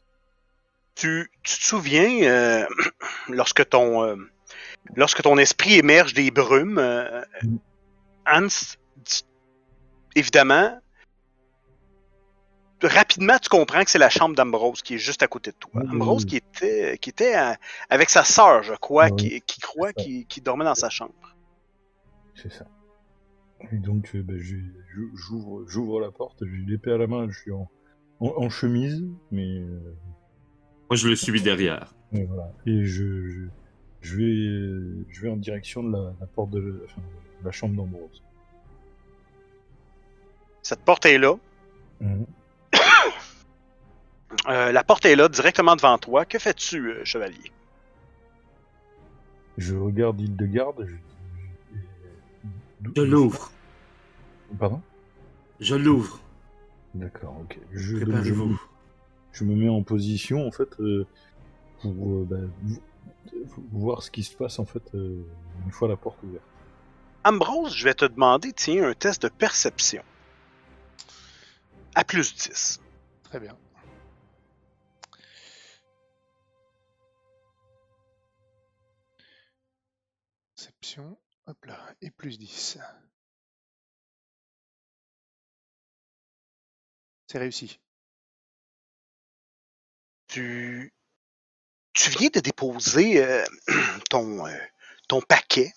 Tu, tu te souviens euh, lorsque ton euh, lorsque ton esprit émerge des brumes, euh, Mm. Hans, évidemment, rapidement tu comprends que c'est la chambre d'Ambrose qui est juste à côté de toi. Mm. Ambrose qui était qui était avec sa sœur, je crois, Ouais. qui, qui croit qui, qui dormait dans sa chambre. C'est ça. Et donc, ben, j'ouvre la porte, j'ai l'épée à la main, je suis en, en, en chemise, mais euh, Moi, je le suis derrière. mais voilà. Et je, je, je vais, je vais en direction de la, la porte de, enfin, de la chambre d'Ambrose. Cette porte est là. Mhm. Euh, la porte est là, directement devant toi. Que fais-tu, euh, chevalier? Je regarde Hildegarde. Je, je- Je l'ouvre. Pardon? Je l'ouvre. D'accord, ok. Je, donc, je, Préparez-vous. je me mets en position en fait euh, pour euh, vo- voir ce qui se passe en fait euh, une fois la porte ouverte. Ambrose, je vais te demander, tiens, un test de perception. À plus 10. Très bien. Perception, hop là, et plus 10. C'est réussi. Tu, tu viens de déposer euh, ton, euh, ton paquet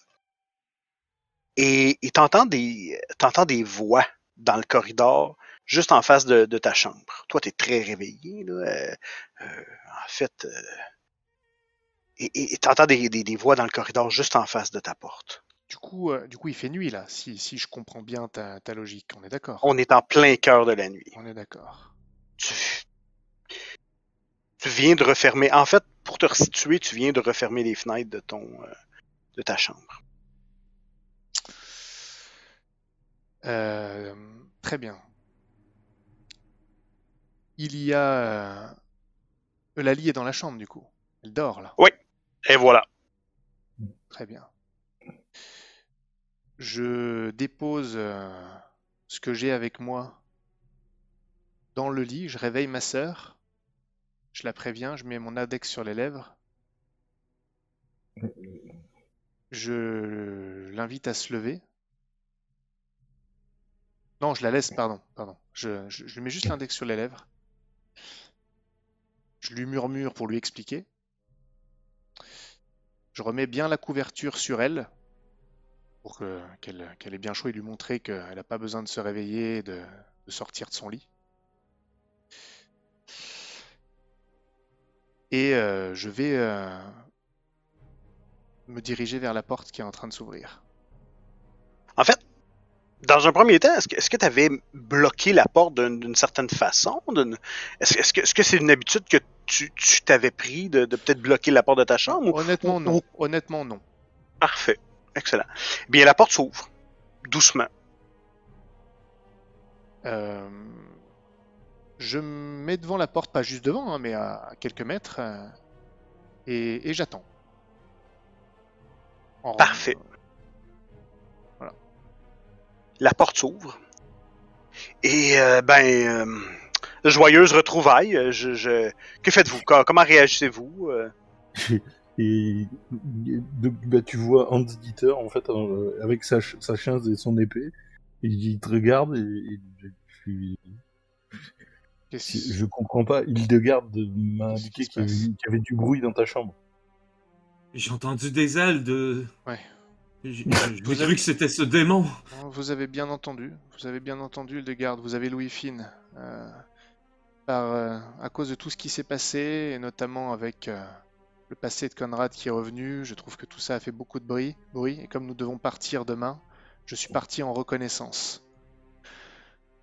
et t'entends des, des voix dans le corridor juste en face de, ta chambre. Toi, t'es très réveillé, là. euh, en fait, et t'entends des, des, des voix dans le corridor juste en face de ta porte. Du coup, euh, du coup, il fait nuit là, si, si je comprends bien ta, ta logique. On est d'accord. On est en plein cœur de la nuit. On est d'accord. tu, tu viens de refermer. En fait, pour te resituer, tu viens de refermer les fenêtres de ton euh, de ta chambre. Euh, très bien. Il y a. Eulalie est dans la chambre du coup. Elle dort là. Et voilà. Très bien. Je dépose euh, ce que j'ai avec moi dans le lit. Je réveille ma sœur. Je la préviens. Je mets mon index sur les lèvres. Je l'invite à se lever. Non, je la laisse, pardon, pardon. Je, je, je lui mets juste l'index sur les lèvres. Je lui murmure pour lui expliquer. Je remets bien la couverture sur elle pour que- qu'elle qu'elle ait bien chaud et lui montrer qu'elle n'a pas besoin de se réveiller et de, de sortir de son lit. Et euh, je vais euh, me diriger vers la porte qui est en train de s'ouvrir. En fait, dans un premier temps, est-ce que tu avais bloqué la porte d'une certaine façon? Est-ce que est-ce que c'est une habitude que tu tu t'avais pris de, de peut-être bloquer la porte de ta chambre? Honnêtement, ou- non. Honnêtement, non. Parfait. Excellent. Bien, la porte s'ouvre. Doucement. Euh, je me mets devant la porte, pas juste devant, hein, mais à, quelques mètres, euh, et, et j'attends. En- Parfait. la porte s'ouvre. Et euh, ben, euh, joyeuse retrouvaille. Je, je- Que faites-vous? Co- Comment réagissez-vous Et de- bah, tu vois Hans Dieter, en fait, euh, avec sa, ch- sa chaise et son épée, et il te regarde et, et puis, Qu'est-ce- je comprends pas. Hildegarde m'a Qu'est-ce qui indiqué qu'il y, avait- y du bruit dans ta chambre. J'ai entendu des ailes de. Ouais. J'ai cru avez- que c'était ce démon. Vous avez bien entendu, vous avez bien entendu, Hildegarde, vous avez Louis Finn. euh, par, euh, à cause de tout ce qui s'est passé, et notamment avec euh, le passé de Conrad qui est revenu, je trouve que tout ça a fait beaucoup de bruit, bruit, et comme nous devons partir demain, je suis parti en reconnaissance.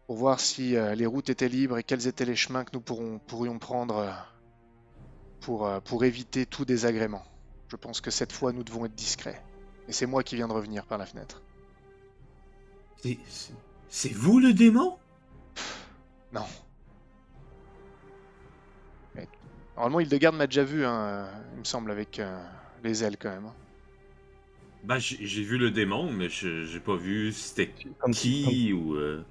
Pour voir si euh, les routes étaient libres et quels étaient les chemins que nous pourrons- pourrions prendre euh, pour, euh, pour éviter tout désagrément. Je pense que cette fois, nous devons être discrets. Et c'est moi qui viens de revenir par la fenêtre. C'est vous le démon? Non. Normalement, Hildegarde m'a déjà vu, hein, euh, il me semble, avec euh, les ailes quand même. hein. Bah, j'ai vu le démon, mais je- j'ai pas vu c'était Quand- qui ou. euh,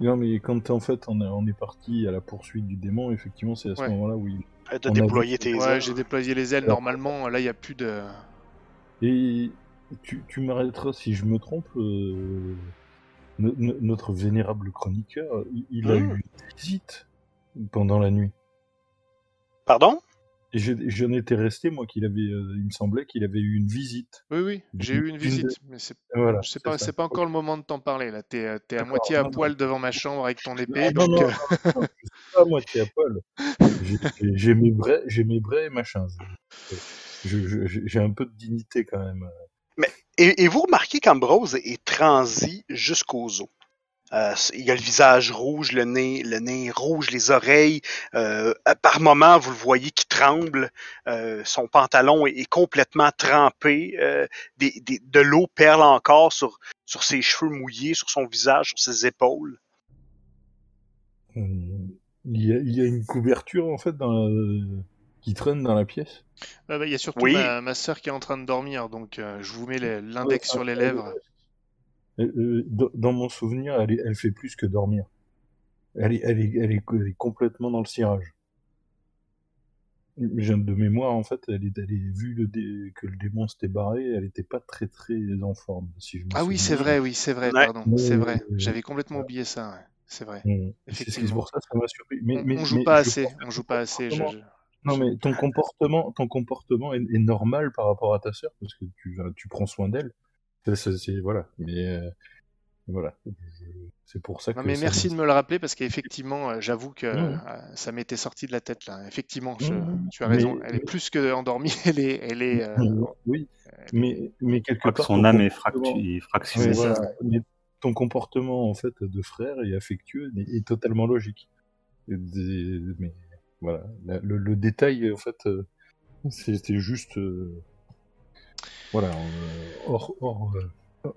non, mais quand en fait on est, on est parti à la poursuite du démon, effectivement, c'est à ce Ouais. moment-là où il... euh, De On a tes Ouais, ailes. j'ai déployé les ailes. Alors- Normalement, là, il n'y a plus de. Et tu, tu m'arrêteras si je me trompe. euh, no- no- notre vénérable chroniqueur, il, il a Hmm. eu une visite pendant la nuit. Pardon? J'en étais resté, moi, qu'il avait, euh, il me semblait qu'il avait eu une visite. Oui, oui, j'ai eu une visite, mais c'est Voilà. c'est pas, pas encore le moment de t'en parler. Là, t'es euh, t'es à moitié à non, non. poil devant ma chambre avec ton épée. Non, donc, non, euh, non, non, je suis pas à moitié à poil. J'ai- mes brais, j'ai mes brais et machin. J'ai un peu de dignité quand même. Et, et vous remarquez qu'Ambrose est transi jusqu'aux os? Euh, il a le visage rouge, le nez, le nez rouge, les oreilles. Euh, par moments, vous le voyez qui tremble. Euh, son pantalon est, est complètement trempé. Euh, des- des- de l'eau perle encore sur, sur ses cheveux mouillés, sur son visage, sur ses épaules. Il y, a, il y a une couverture en fait dans la- qui traîne dans la pièce? euh, bah, il y a surtout Oui. ma, ma soeur qui est en train de dormir, donc euh, je vous mets l'index Ouais, sur les lèvres. Euh, euh, dans- mon souvenir, elle, est- elle fait plus que dormir. Elle est, elle est, elle est, elle est complètement dans le cirage. De mémoire, en fait, elle est, elle est vu le dé- que le démon s'était barré, elle était pas très très en forme, si je me Ah oui, c'est vrai, oui, c'est vrai, Ouais. pardon, Ouais, c'est vrai. J'avais complètement oublié ça, ouais, c'est vrai. Mmh. C'est- pour ça que ça m'a surpris. Mais, On, mais, on joue mais pas assez, on joue pas assez. je- comportement- je- Non, mais ton comportement, ton comportement est, est normal par rapport à ta sœur parce que tu prends soin d'elle. C'est- c'est- c'est- voilà. Mais euh, voilà. Je- C'est pour ça que. Non mais ça merci m'a- de me le rappeler parce qu'effectivement, euh, j'avoue que euh, ça m'était sorti de la tête là. Effectivement, je- tu as raison. Mais- Elle est plus que endormie. Elle est, elle est. euh, Oui, mais, mais quelque part. son âme est comportement- fractu- est Ouais, fractionnée. C'est ça. voilà. Mais ton comportement en fait de frère et affectueux est, est totalement logique. Des- mais voilà, La- le, le détail en fait, c'était juste euh, voilà euh, hors hors euh,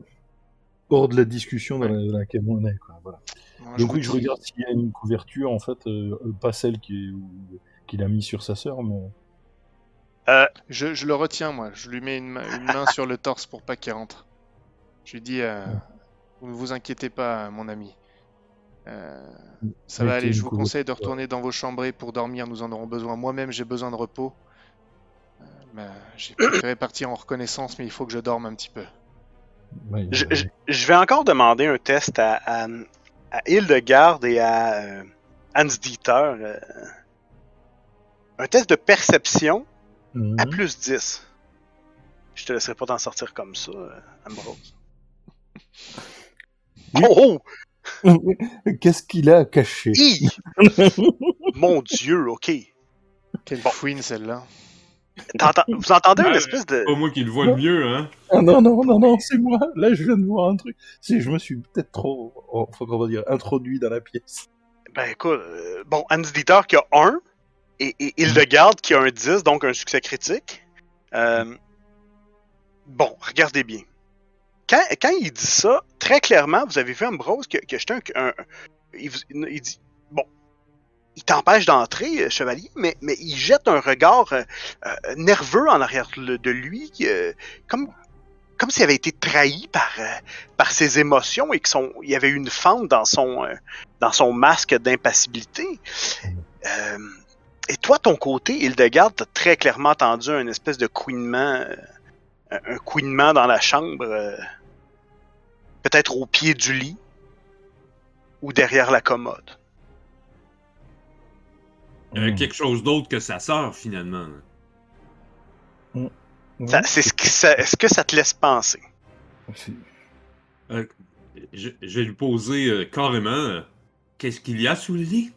hors de la discussion dans, la- dans laquelle on est. Quoi, voilà. moi, Donc oui, je dis- regarde s'il y a une couverture en fait, euh, pas celle qui est- ou- qu'il a mis sur sa sœur, mais Je, je le retiens moi. Je lui mets une, main- une main sur le torse pour pas qu'il rentre. Je lui dis, euh, vous ne vous inquiétez pas, mon ami. Euh, ça va aller. Je vous conseille de retourner dans vos chambrées pour dormir. Nous en aurons besoin. Moi-même, j'ai besoin de repos. Bah, j'ai préféré partir en reconnaissance, mais il faut que je dorme un petit peu. ouais, Je, je- je vais encore demander un test à, à, à Hildegarde et à euh, Hans Dieter. euh, un test de perception mhm. à plus 10. Je te laisserai pas t'en sortir comme ça, euh, Ambrose. Oh, oh! Qu'est-ce qu'il a caché! Mon Dieu, ok. Quelle Bon. fouine celle-là. Vous entendez une espèce de. Pas moi qui le vois le mieux, hein. Ah non, non, non, non, c'est moi. Là, je viens de voir un truc. C'est, je me suis peut-être trop, enfin, comment dire, introduit dans la pièce. Ben écoute, euh, bon, Hans Dieter qui a 1 et, et Hildegarde qui a un 10, donc un succès critique. Euh, bon, regardez bien. Quand, quand il dit ça, très clairement, vous avez vu Ambrose qui a, qui a jeté un. un- il, il dit il t'empêche d'entrer, euh, chevalier, mais, mais il jette un regard euh, euh, nerveux en arrière de lui, euh, comme, comme s'il avait été trahi par, par ses émotions et qu'il y avait une fente dans son, dans son masque d'impassibilité. Et toi, ton côté, Hildegarde, t'as très clairement entendu un espèce de couinement, un couinement dans la chambre, peut-être au pied du lit ou derrière la commode. Euh, Hmm. quelque chose d'autre que sa sœur, finalement. Ça- c'est ce est-ce que ça te laisse penser? Euh, je, je vais lui poser euh, carrément euh, Qu'est-ce qu'il y a sous le lit?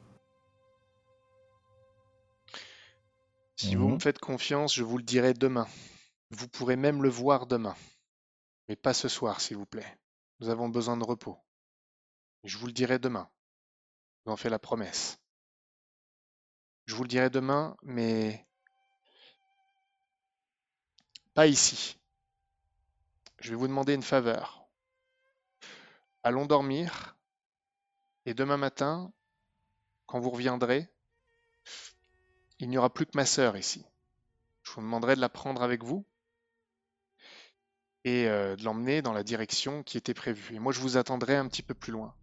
Si vous Mhm. me faites confiance, je vous le dirai demain. Vous pourrez même le voir demain. Mais pas ce soir, s'il vous plaît. Nous avons besoin de repos. Je vous le dirai demain. Je vous en fais la promesse. Je vous le dirai demain, mais pas ici. Je vais vous demander une faveur. Allons dormir, et demain matin, quand vous reviendrez, il n'y aura plus que ma sœur ici. Je vous demanderai de la prendre avec vous et euh, de l'emmener dans la direction qui était prévue. Et moi, je vous attendrai un petit peu plus loin,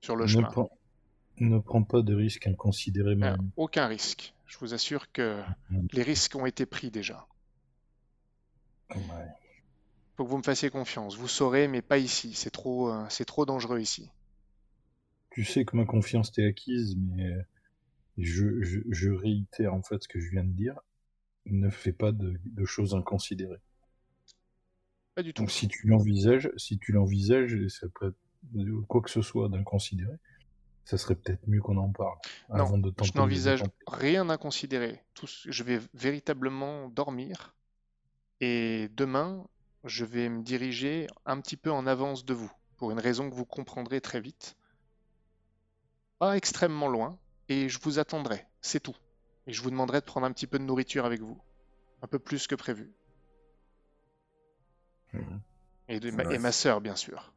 sur le ne, chemin. Ne prends pas de risques inconsidérés, Euh, aucun risque. Je vous assure que les risques ont été pris déjà. Ouais. Faut que vous me fassiez confiance. Vous saurez, mais pas ici. C'est trop, euh, c'est trop dangereux ici. Tu sais que ma confiance t'est acquise, mais je, je, je réitère en fait ce que je viens de dire. Ne fais pas de, de choses inconsidérées. Pas du tout. Donc si tu l'envisages, si tu l'envisages, et ça peut être quoi que ce soit d'inconsidéré, ça serait peut-être mieux qu'on en parle Non, avant de Je n'envisage rien à considérer. Tout ce- Je vais véritablement dormir et demain, je vais me diriger un petit peu en avance de vous, pour une raison que vous comprendrez très vite. Pas extrêmement loin, et je vous attendrai, c'est tout. Et je vous demanderai de prendre un petit peu de nourriture avec vous, un peu plus que prévu. Mhm. Et, de ma, et Ouais. ma sœur, bien sûr.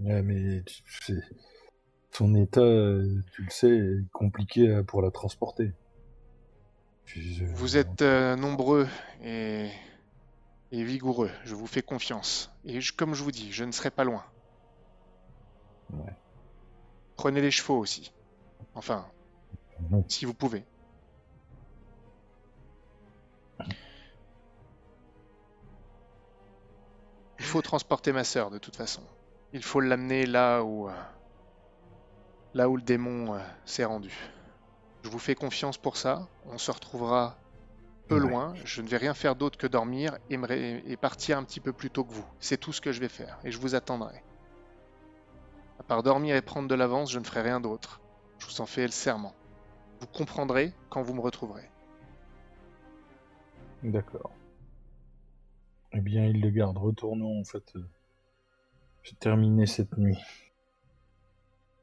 Ouais, mais tu sais, son état, euh, tu le sais, est compliqué euh, pour la transporter. Puis Vous êtes euh, nombreux et, et vigoureux, je vous fais confiance. Et je- comme je vous dis, je ne serai pas loin. Ouais. Prenez les chevaux aussi. Enfin, Non. si vous pouvez. Il faut transporter ma sœur de toute façon. Il faut l'amener là où, là où le démon euh, s'est rendu. Je vous fais confiance pour ça. On se retrouvera peu loin. Je ne vais rien faire d'autre que dormir et, me ré- et partir un petit peu plus tôt que vous. C'est tout ce que je vais faire et je vous attendrai. À part dormir et prendre de l'avance, je ne ferai rien d'autre. Je vous en fais le serment. Vous comprendrez quand vous me retrouverez. D'accord. Eh bien, il le garde. Retournons, en fait. euh, J'ai terminé cette nuit.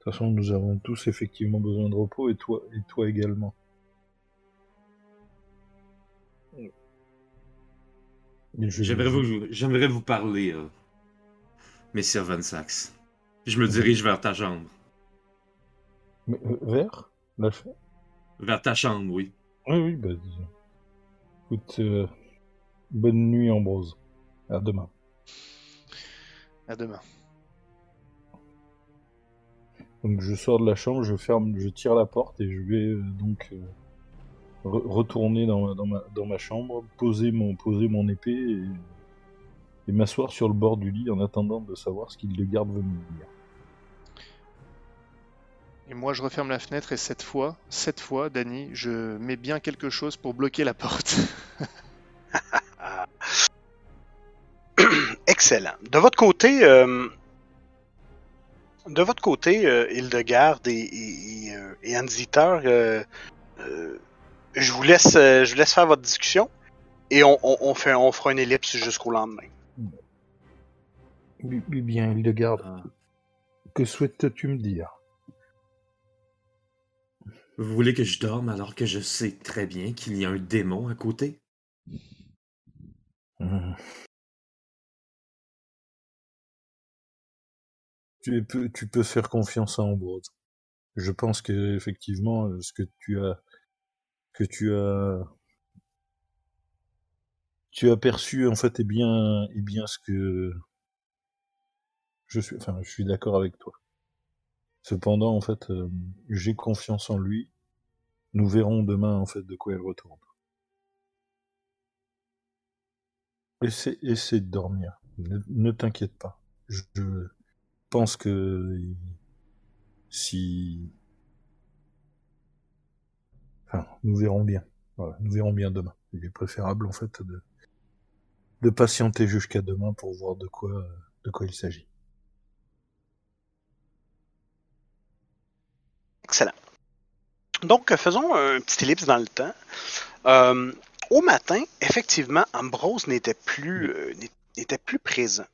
De toute façon, nous avons tous effectivement besoin de repos, et toi, et toi également. J'aimerais vous, j'aimerais vous parler, euh, Messire Van Sax. Je me dirige vers ta chambre. Mais, euh, vers? La fin Vers ta chambre, oui. Oui, oui, bah. dis- Écoute, euh, bonne nuit, Ambrose. À demain. À demain. Donc je sors de la chambre, je ferme, je tire la porte et je vais euh, donc euh, re- retourner dans, ma- dans, ma, dans ma chambre, poser mon, poser mon épée et, et m'asseoir sur le bord du lit en attendant de savoir ce qu'il de garde veut me dire. Et moi, je referme la fenêtre et cette fois, cette fois, Danny, je mets bien quelque chose pour bloquer la porte. Excellent. De votre côté, euh, de votre côté, euh, Hildegarde et, et, et, euh, et euh, euh, je vous laisse, euh, je vous laisse faire votre discussion et on, on, on fait, on fera une ellipse jusqu'au lendemain. Bien, Hildegarde, Ah. que souhaites-tu me dire? Vous voulez que je dorme alors que je sais très bien qu'il y a un démon à côté? Hum. Tu, peux, tu peux faire confiance à Ambrose. Je pense que effectivement, euh, ce que tu as, que tu as, tu as perçu en fait et bien, et bien ce que je suis, enfin, je suis d'accord avec toi. Cependant, en fait, euh, j'ai confiance en lui. Nous verrons demain, en fait, de quoi il retourne. Essaie, essaie de dormir. Ne, ne t'inquiète pas. Je pense que si, enfin, nous verrons bien. Nous verrons bien demain. Il est préférable, en fait, de, patienter jusqu'à demain pour voir de quoi, de quoi il s'agit. Excellent. Donc, faisons un petit ellipse dans le temps. Euh, au matin, effectivement, Ambrose n'était plus, euh, n'é- n'était plus présent.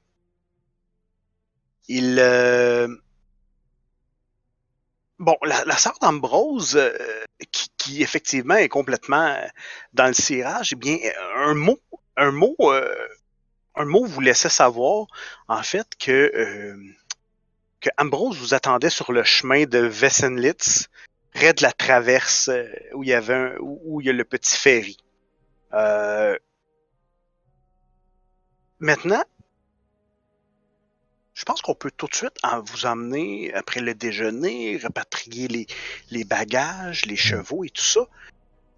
Il. euh, Bon, la, la sœur d'Ambrose, euh, qui, qui effectivement est complètement euh, dans le cirage, eh bien, un mot, un mot, euh, un mot vous laissait savoir, en fait, que, euh, que Ambrose vous attendait sur le chemin de Wessenlitz, près de la traverse euh, où il y avait un- où, où il y a le petit ferry. Euh, maintenant, je pense qu'on peut tout de suite en vous emmener après le déjeuner, rapatrier les, les bagages, les chevaux et tout ça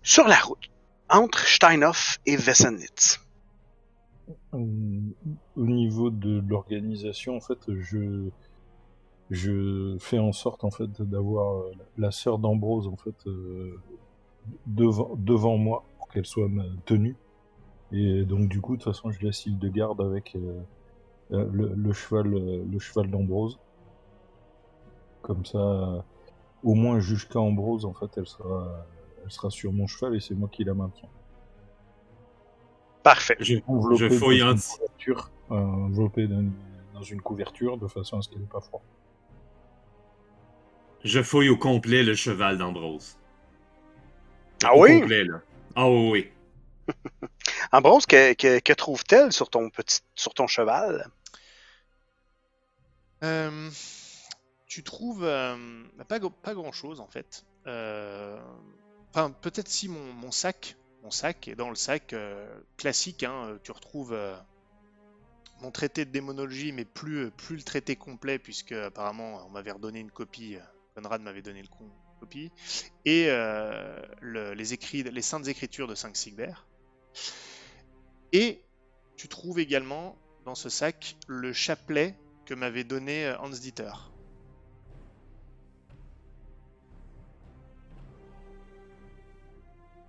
sur la route entre Steinhoff et Wessenlitz. Euh, Au niveau de l'organisation, en fait, je je fais en sorte en fait d'avoir la sœur d'Ambrose en fait euh, devant devant moi pour qu'elle soit tenue. Et donc du coup, de toute façon, je laisse île de garde avec euh, euh, le, le cheval euh, le cheval d'Ambrose. Comme ça, euh, au moins jusqu'à Ambrose, en fait, elle sera elle sera sur mon cheval et c'est moi qui la maintiens. Parfait. Je, je fouille dans en une couverture, euh, enveloppée dans, dans une couverture de façon à ce qu'elle n'ait pas froid. je fouille au complet le cheval d'Ambrose. Ah Au oui? complet, là. Ah oui, oui. Ambrose, que, que, que trouve-t-elle sur ton petit sur ton cheval? Euh, tu trouves euh, pas, gr- pas grand chose en fait. Euh, Enfin, peut-être si mon, sac. Mon sac, et dans le sac euh, classique, hein, euh, tu retrouves euh, mon traité de démonologie, mais plus, plus le traité complet, puisque apparemment on m'avait redonné une copie. euh, Conrad m'avait donné le con- copie. Et euh, le- les, écrits, les saintes écritures de Saint Sigbert. Et tu trouves également dans ce sac le chapelet que m'avait donné euh, Hans Dieter.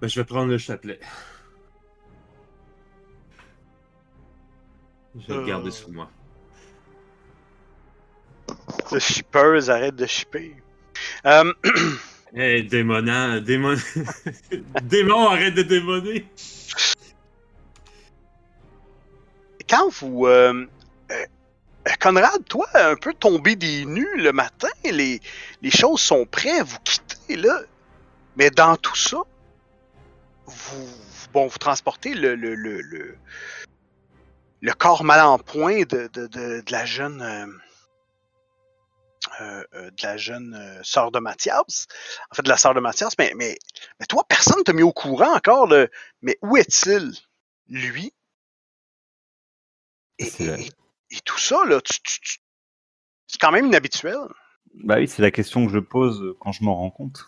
Ben, je vais prendre le chapelet. Je vais le Euh. garder sur moi. Le shippeuse arrête de shipper. Euh, Hey, démonant, démon... démon, arrête de démoner! quand vous. euh, euh, Conrad, toi, un peu tombé des nues le matin, les, les choses sont prêtes, vous quittez là. Mais dans tout ça, vous, bon, vous transportez le, le, le, le, le corps mal en point de, de, de, de la jeune. euh, euh, euh, de la jeune euh, sœur de Mathias, en fait de la sœur de Mathias, mais, mais, mais toi, personne ne t'a mis au courant encore, mais où est-il, lui? Et, et- et tout ça, là, tu- tu- tu- c'est quand même inhabituel. Bah oui, c'est la question que je pose quand je m'en rends compte.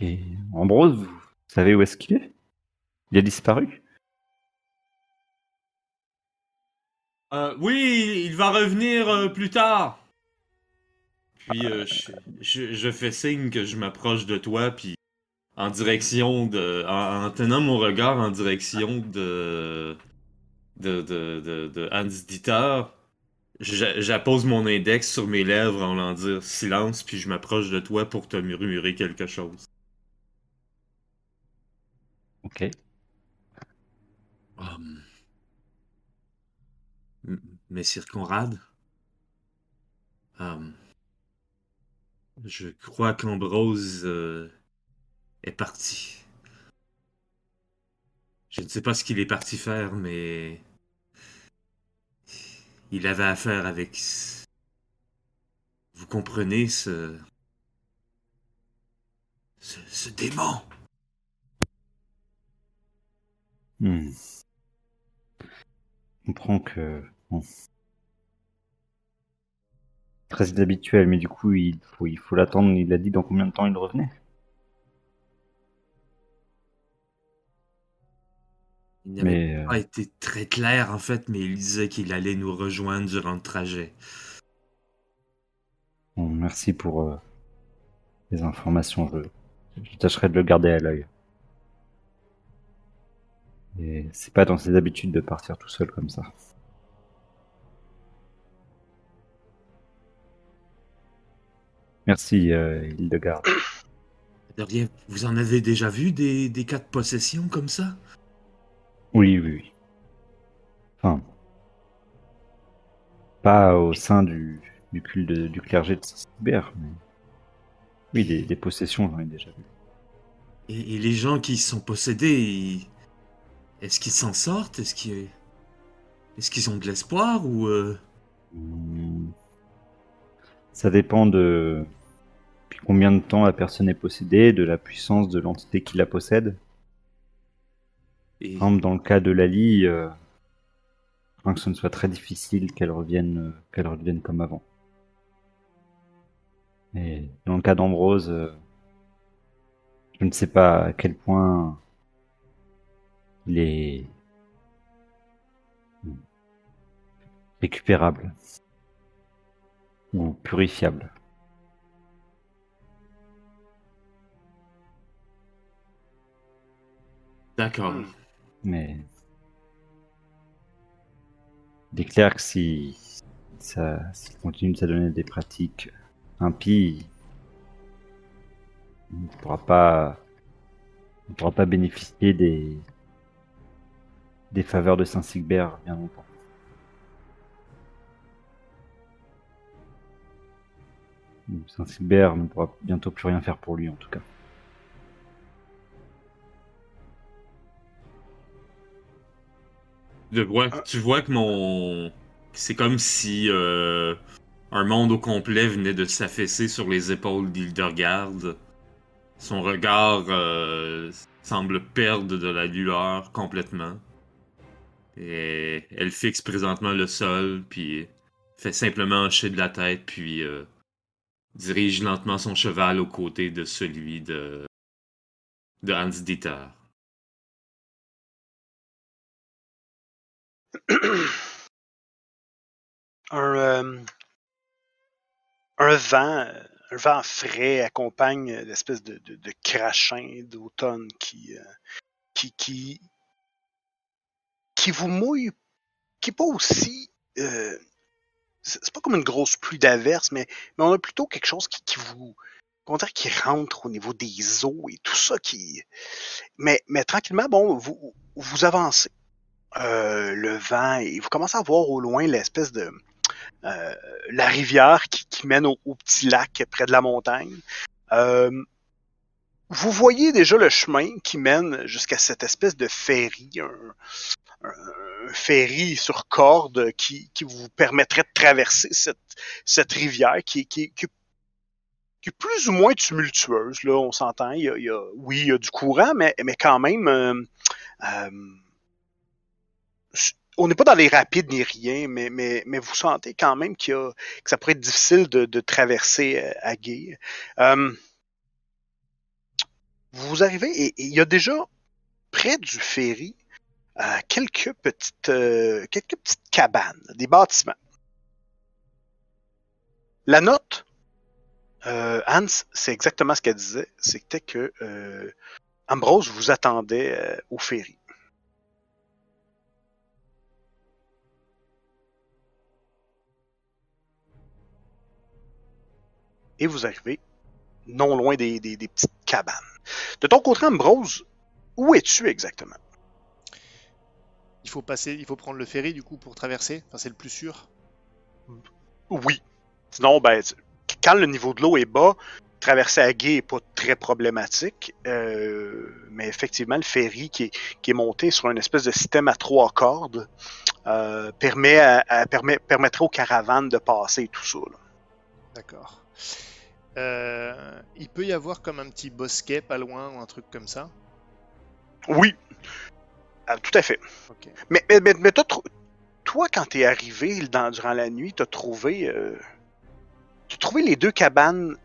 Et Ambrose, vous savez où est-ce qu'il est? Il a disparu? Euh, oui, il va revenir euh, plus tard. Puis euh, je, je- je fais signe que je m'approche de toi, puis en direction de, en, en tenant mon regard en direction de de de de, de Hans Dieter, j'a- j'appose mon index sur mes lèvres en leur dire silence, puis je m'approche de toi pour te murmurer quelque chose. Ok. Hum. M- Messire Conrad, hum, je crois qu'Ambrose euh, est parti. Je ne sais pas ce qu'il est parti faire, mais il avait affaire avec. Vous comprenez ce. Ce, démon. Hmm. comprends que. Très inhabituel, mais du coup, il faut, il faut l'attendre. Il a dit dans combien de temps il revenait? Il n'avait Mais. euh, pas été très clair en fait, mais il disait qu'il allait nous rejoindre durant le trajet. bon, merci pour euh, les informations. Je, je tâcherai de le garder à l'œil. Et c'est pas dans ses habitudes de partir tout seul comme ça. Merci, euh, Hildegarde. De rien, vous en avez déjà vu des, des cas de possession comme ça? Oui, oui, oui. Enfin, pas au sein du, du culte de- du clergé de Saint-Cyber, mais oui, des, des possessions, j'en ai déjà vu. et, et les gens qui sont possédés, ils- est-ce qu'ils s'en sortent? Est-ce qu'ils ont de l'espoir ou euh, Hmm. Ça dépend de depuis combien de temps la personne est possédée, de la puissance de l'entité qui la possède. Et- Par exemple, dans le cas de Lali, euh, que ce ne soit très difficile qu'elle revienne, euh, qu'elle revienne comme avant. Et dans le cas d'Ambrose, euh, je ne sais pas à quel point il est récupérable ou purifiable. D'accord. Mais il est clair que si ça, s'il continue de s'adonner des pratiques impies, il ne pourra pas, bénéficier des, des faveurs de Saint-Sigbert bien longtemps. Saint-Sigbert ne pourra bientôt plus rien faire pour lui en tout cas. Tu vois, tu vois que mon. C'est comme si euh, un monde au complet venait de s'affaisser sur les épaules d'Hildegarde. Son regard euh, semble perdre de la lueur complètement. Et elle fixe présentement le sol, puis fait simplement hocher de la tête, puis euh, dirige lentement son cheval aux côtés de celui de, de Hans Dieter. Un, euh, un vent, frais accompagne l'espèce de, de, crachin d'automne qui, euh, qui, vous mouille, qui est pas aussi. euh, c'est pas comme une grosse pluie d'averse, mais, on a plutôt quelque chose qui, qui vous. Qui rentre au niveau des eaux et tout ça qui. Mais, tranquillement, bon, vous avancez. Euh, le vent et vous commencez à voir au loin l'espèce de euh, la rivière qui, qui mène au, au petit lac près de la montagne. Euh, vous voyez déjà le chemin qui mène jusqu'à cette espèce de ferry, un, un ferry sur corde qui, qui, vous permettrait de traverser cette, cette rivière qui, qui, qui, qui, est plus ou moins tumultueuse. Là, on s'entend. Il il y a, oui, il y a du courant, mais, mais quand même. Euh, euh, on n'est pas dans les rapides ni rien, mais, vous sentez quand même que ça pourrait être difficile de, traverser euh, à Gué. Euh, vous arrivez et, il y a déjà près du ferry euh, quelques petites quelques petites cabanes, des bâtiments. La note, Hans, c'est exactement ce qu'elle disait, c'était que Ambrose vous attendait au ferry. Et vous arrivez non loin des, des, des, petites cabanes. De ton côté, Ambrose, où es-tu exactement? Il faut passer, il faut prendre le ferry du coup pour traverser. Enfin, c'est le plus sûr. Oui. Sinon, ben, quand le niveau de l'eau est bas, traverser à gué n'est pas très problématique. Euh, mais effectivement, le ferry qui est, qui est, monté sur une espèce de système à trois cordes euh, permet à, à, permet, permettrait aux caravanes de passer et tout ça. D'accord. Euh, il peut y avoir comme un petit bosquet pas loin ou un truc comme ça Oui, ah, tout à fait. Okay. Mais, mais, mais, mais toi, toi, quand t'es arrivé dans, durant la nuit, t'as trouvé, euh, t'as trouvé les deux cabanes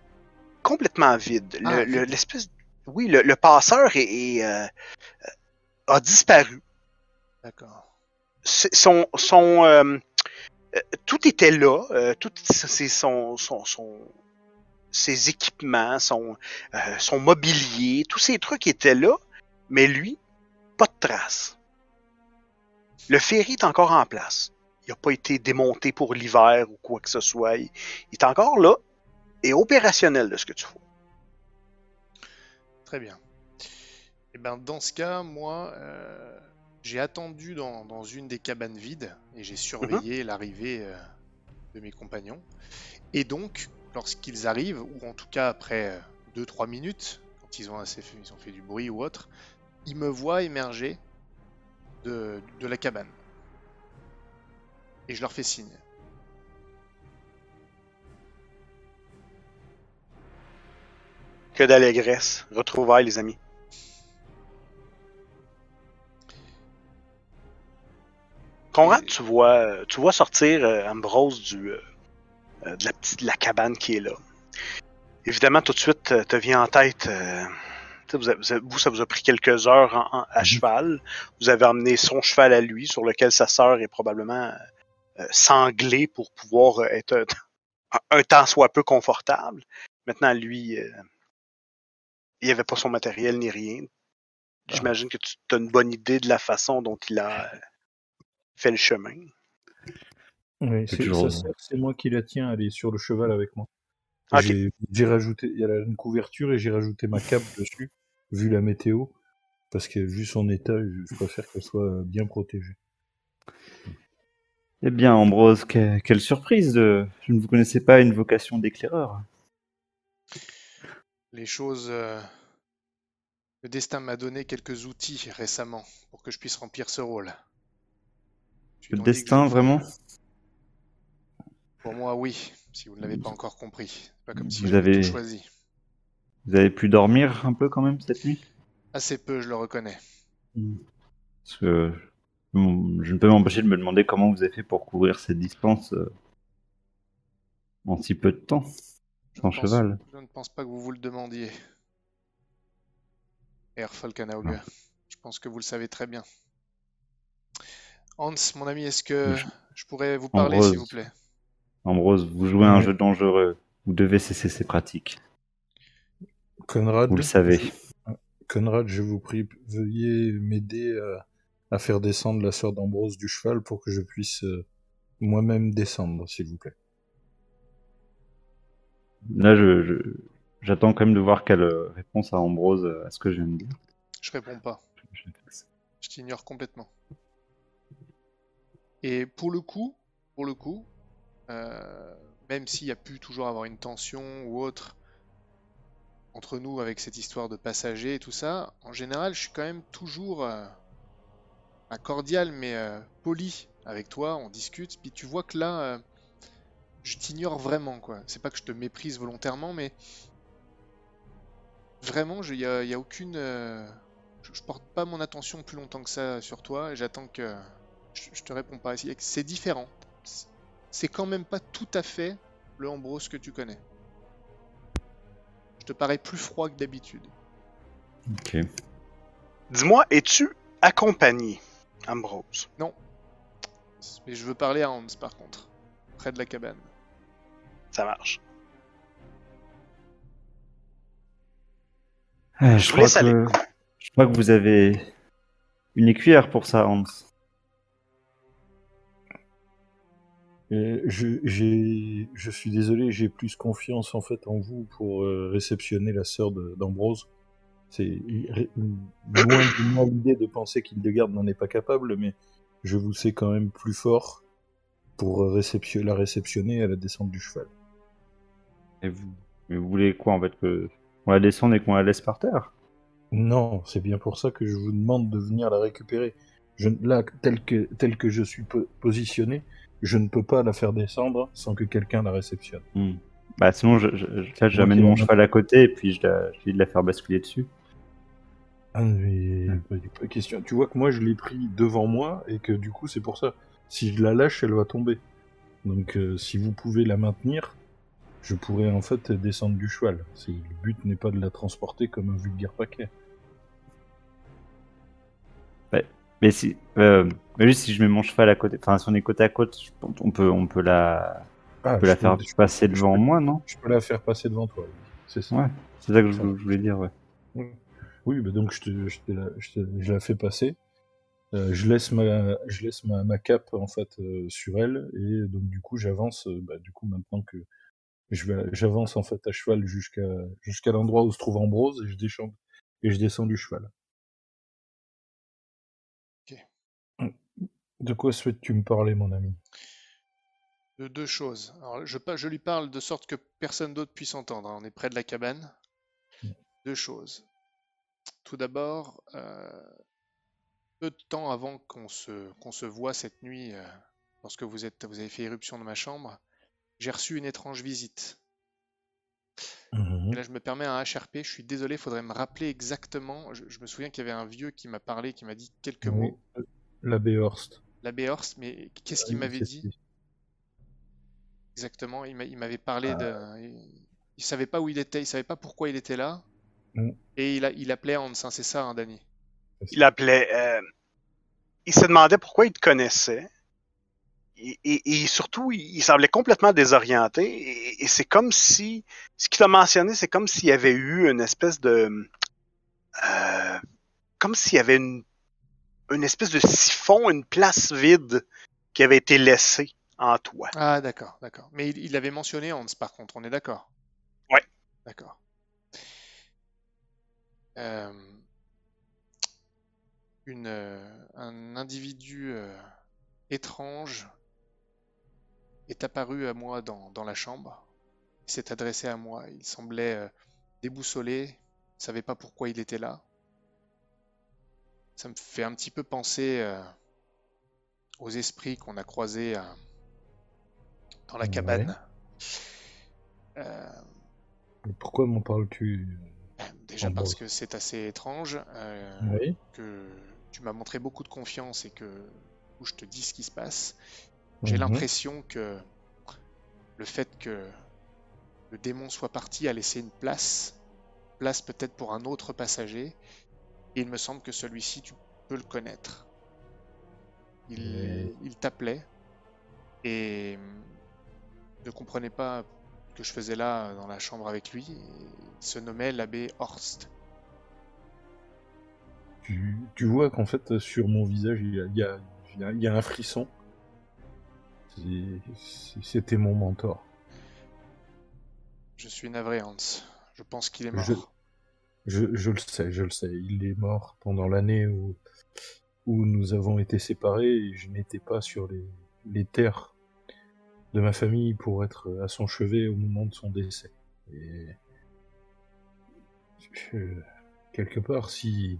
complètement vides. Ah, le- l'espèce, oui, le, le passeur est, est, euh, euh, a disparu. D'accord. C'est- Son, son, tout était là, tout son, son, son- ses équipements, son, euh, son mobilier, tous ces trucs étaient là, mais lui, pas de traces. Le ferry est encore en place. Il n'a pas été démonté pour l'hiver ou quoi que ce soit. Il, est encore là et opérationnel de ce que tu vois. Très bien. Et ben dans ce cas, moi, euh, j'ai attendu dans, dans une des cabanes vides et j'ai surveillé l'arrivée euh, de mes compagnons. Et donc, lorsqu'ils arrivent, ou en tout cas après 2-3 minutes, quand ils ont, assez fait, ils ont fait du bruit ou autre, ils me voient émerger de, de la cabane. Et je leur fais signe. Que d'allégresse. Retrouvailles, les amis. Conrad, tu vois, tu vois sortir euh, Ambrose du, euh, euh, de, la petite, de la cabane qui est là. Évidemment, tout de suite, euh, te vient en tête. euh, vous, avez- vous ça vous a pris quelques heures en- en- à Mhm. cheval. Vous avez emmené son cheval à lui, sur lequel sa sœur est probablement euh, sanglée pour pouvoir euh, être un, un temps soit peu confortable. Maintenant, lui, euh, il n'y avait pas son matériel ni rien. J'imagine que tu as une bonne idée de la façon dont il a euh, fait le chemin. Oui, C'est moi qui la tiens, elle est sur le cheval avec moi. Ok. J'ai rajouté, il y a une couverture et j'ai rajouté ma cape dessus, vu la météo, parce que vu son état, je, préfère qu'elle soit bien protégée. Eh bien, Ambrose, que- quelle surprise de... Je ne vous connaissais pas une vocation d'éclaireur. Les choses. euh, Le destin m'a donné quelques outils récemment pour que je puisse remplir ce rôle. Le destin, vraiment? Pour moi, oui, si vous ne l'avez pas encore compris. C'est pas comme si Vous avez- tout choisi. Vous avez pu dormir un peu quand même cette nuit? Assez peu, je le reconnais. Parce que je je ne peux m'empêcher de me demander comment vous avez fait pour couvrir cette distance euh, en si peu de temps, sans Je pense- cheval. Je ne pense pas que vous vous le demandiez. Air Falkenauge. Je pense que vous le savez très bien. Hans, mon ami, est-ce que Je- pourrais vous parler, s'il vous plaît? Ambrose, vous jouez à un jeu dangereux. Vous devez cesser ces pratiques. Conrad, Vous le savez. Conrad, je vous prie, veuillez m'aider à, à faire descendre la sœur d'Ambrose du cheval pour que je puisse euh, moi-même descendre, s'il vous plaît. Là, je, je- j'attends quand même de voir quelle euh, réponse à Ambrose euh, à ce que je viens de dire. Je réponds pas. Je t'ignore complètement. Et pour le coup, pour le coup, même s'il y a pu toujours avoir une tension ou autre entre nous avec cette histoire de passagers et tout ça, en général, je suis quand même toujours euh, cordial, mais euh, poli avec toi. On discute, puis tu vois que là, euh, je t'ignore vraiment, quoi. C'est pas que je te méprise volontairement, mais vraiment, il y a, aucune. euh, je, porte pas mon attention plus longtemps que ça sur toi j'attends que. Je, te réponds pas. C'est- C'est différent. C'est- quand même pas tout à fait le Ambrose que tu connais. Je te parais plus froid que d'habitude. Ok. Dis-moi, es-tu accompagné, Ambrose? Mais je veux parler à Hans par contre, près de la cabane. Ça marche. Euh, Je je, crois que... je crois que vous avez une écuyère pour ça, Hans. Et je, j'ai, je suis désolé, j'ai plus confiance en fait en vous pour euh, réceptionner la sœur de- d'Ambrose. C'est ré- loin de moi l'idée de penser qu'Hildegarde n'en est pas capable, mais je vous sais quand même plus fort pour euh, réception- la réceptionner à la descente du cheval. Et vous, mais vous voulez quoi en fait que on la descende et qu'on la laisse par terre? Non, c'est bien pour ça que je vous demande de venir la récupérer. Je, là, tel que, tel que je suis po- positionné, je ne peux pas la faire descendre sans que quelqu'un la réceptionne. Hmm. Bah sinon, je, je, je- là, j'amène mon va- cheval à côté et puis je, la, je dis de la faire basculer dessus. Ah, mais Hmm. pas, pas question. Tu vois que moi je l'ai pris devant moi et que du coup c'est pour ça. Si je la lâche, elle va tomber. Donc euh, si vous pouvez la maintenir, je pourrais en fait descendre du cheval. Le but n'est pas de la transporter comme un vulgaire paquet. Mais si, euh, mais juste si je mets mon cheval à côté, enfin si on est côte à côte, qu'on peut, on peut la, Ah, on peut la faire peux- passer devant peux- moi, non? Je peux la faire passer devant toi. oui. C'est ça. Ouais, c'est ça que je, je voulais dire, ouais. Oui, bah donc je, te, je, te la, je, te- je la fais passer. Euh, je laisse ma, je laisse ma, ma cape en fait euh, sur elle et donc du coup j'avance. euh, bah, du coup maintenant que je vais, j'avance en fait à cheval jusqu'à jusqu'à l'endroit où se trouve Ambrose et je descends et je descends du cheval. De quoi souhaites-tu me parler, mon ami? De deux choses. Alors, je, lui parle de sorte que personne d'autre puisse entendre. hein. On est près de la cabane. Mm. Deux choses. Tout d'abord, euh, peu de temps avant qu'on se, qu'on se voit cette nuit, euh, lorsque vous, êtes, vous avez fait éruption dans ma chambre, j'ai reçu une étrange visite. Et là, je me permets un HRP. Je suis désolé, il faudrait me rappeler exactement. Je, je me souviens qu'il y avait un vieux qui m'a parlé, qui m'a dit quelques Oui, mots. L'abbé Horst. L'abbé Horst, mais qu'est-ce qu'il Oui, m'avait dit exactement Il m'a- il m'avait parlé Ah. de. Il, il savait pas où il était, il savait pas pourquoi il était là. Mm. Et il, a, il appelait Hans, hein, c'est ça, hein, Danny Il appelait. euh, il se demandait pourquoi il te connaissait. Et, et- et surtout, il, il semblait complètement désorienté. Et, et c'est comme si. Ce qu'il t'a mentionné, c'est comme s'il y avait eu une espèce de. euh, comme s'il y avait une, une espèce de siphon, une place vide qui avait été laissée en toi. Ah, d'accord, d'accord. Mais il, il avait mentionné Hans, par contre, on est d'accord? Ouais. D'accord. Euh, une, euh, un individu euh, étrange est apparu à moi dans, dans la chambre. Il s'est adressé à moi. Il semblait déboussolé, ne savait pas pourquoi il était là. Ça me fait un petit peu penser euh, aux esprits qu'on a croisés euh, dans la cabane. Euh, Pourquoi m'en parles-tu déjà En parce que c'est assez étrange, Oui. que tu m'as montré beaucoup de confiance et que où je te dis ce qui se passe. J'ai Mhm. l'impression que le fait que le démon soit parti a laissé une place, place peut-être pour un autre passager, et il me semble que celui-ci, tu peux le connaître. Il, il t'appelait et ne comprenait pas ce que je faisais là dans la chambre avec lui. Il se nommait l'abbé Horst. Tu, tu vois qu'en fait, sur mon visage, il y a, il y a- il y a- il y a un frisson. C'était mon mentor. Je suis navré, Hans. Je pense qu'il est mort. Je- Je, le sais, je le sais. Il est mort pendant l'année où, nous avons été séparés et je n'étais pas sur les, terres de ma famille pour être à son chevet au moment de son décès. Et quelque part, si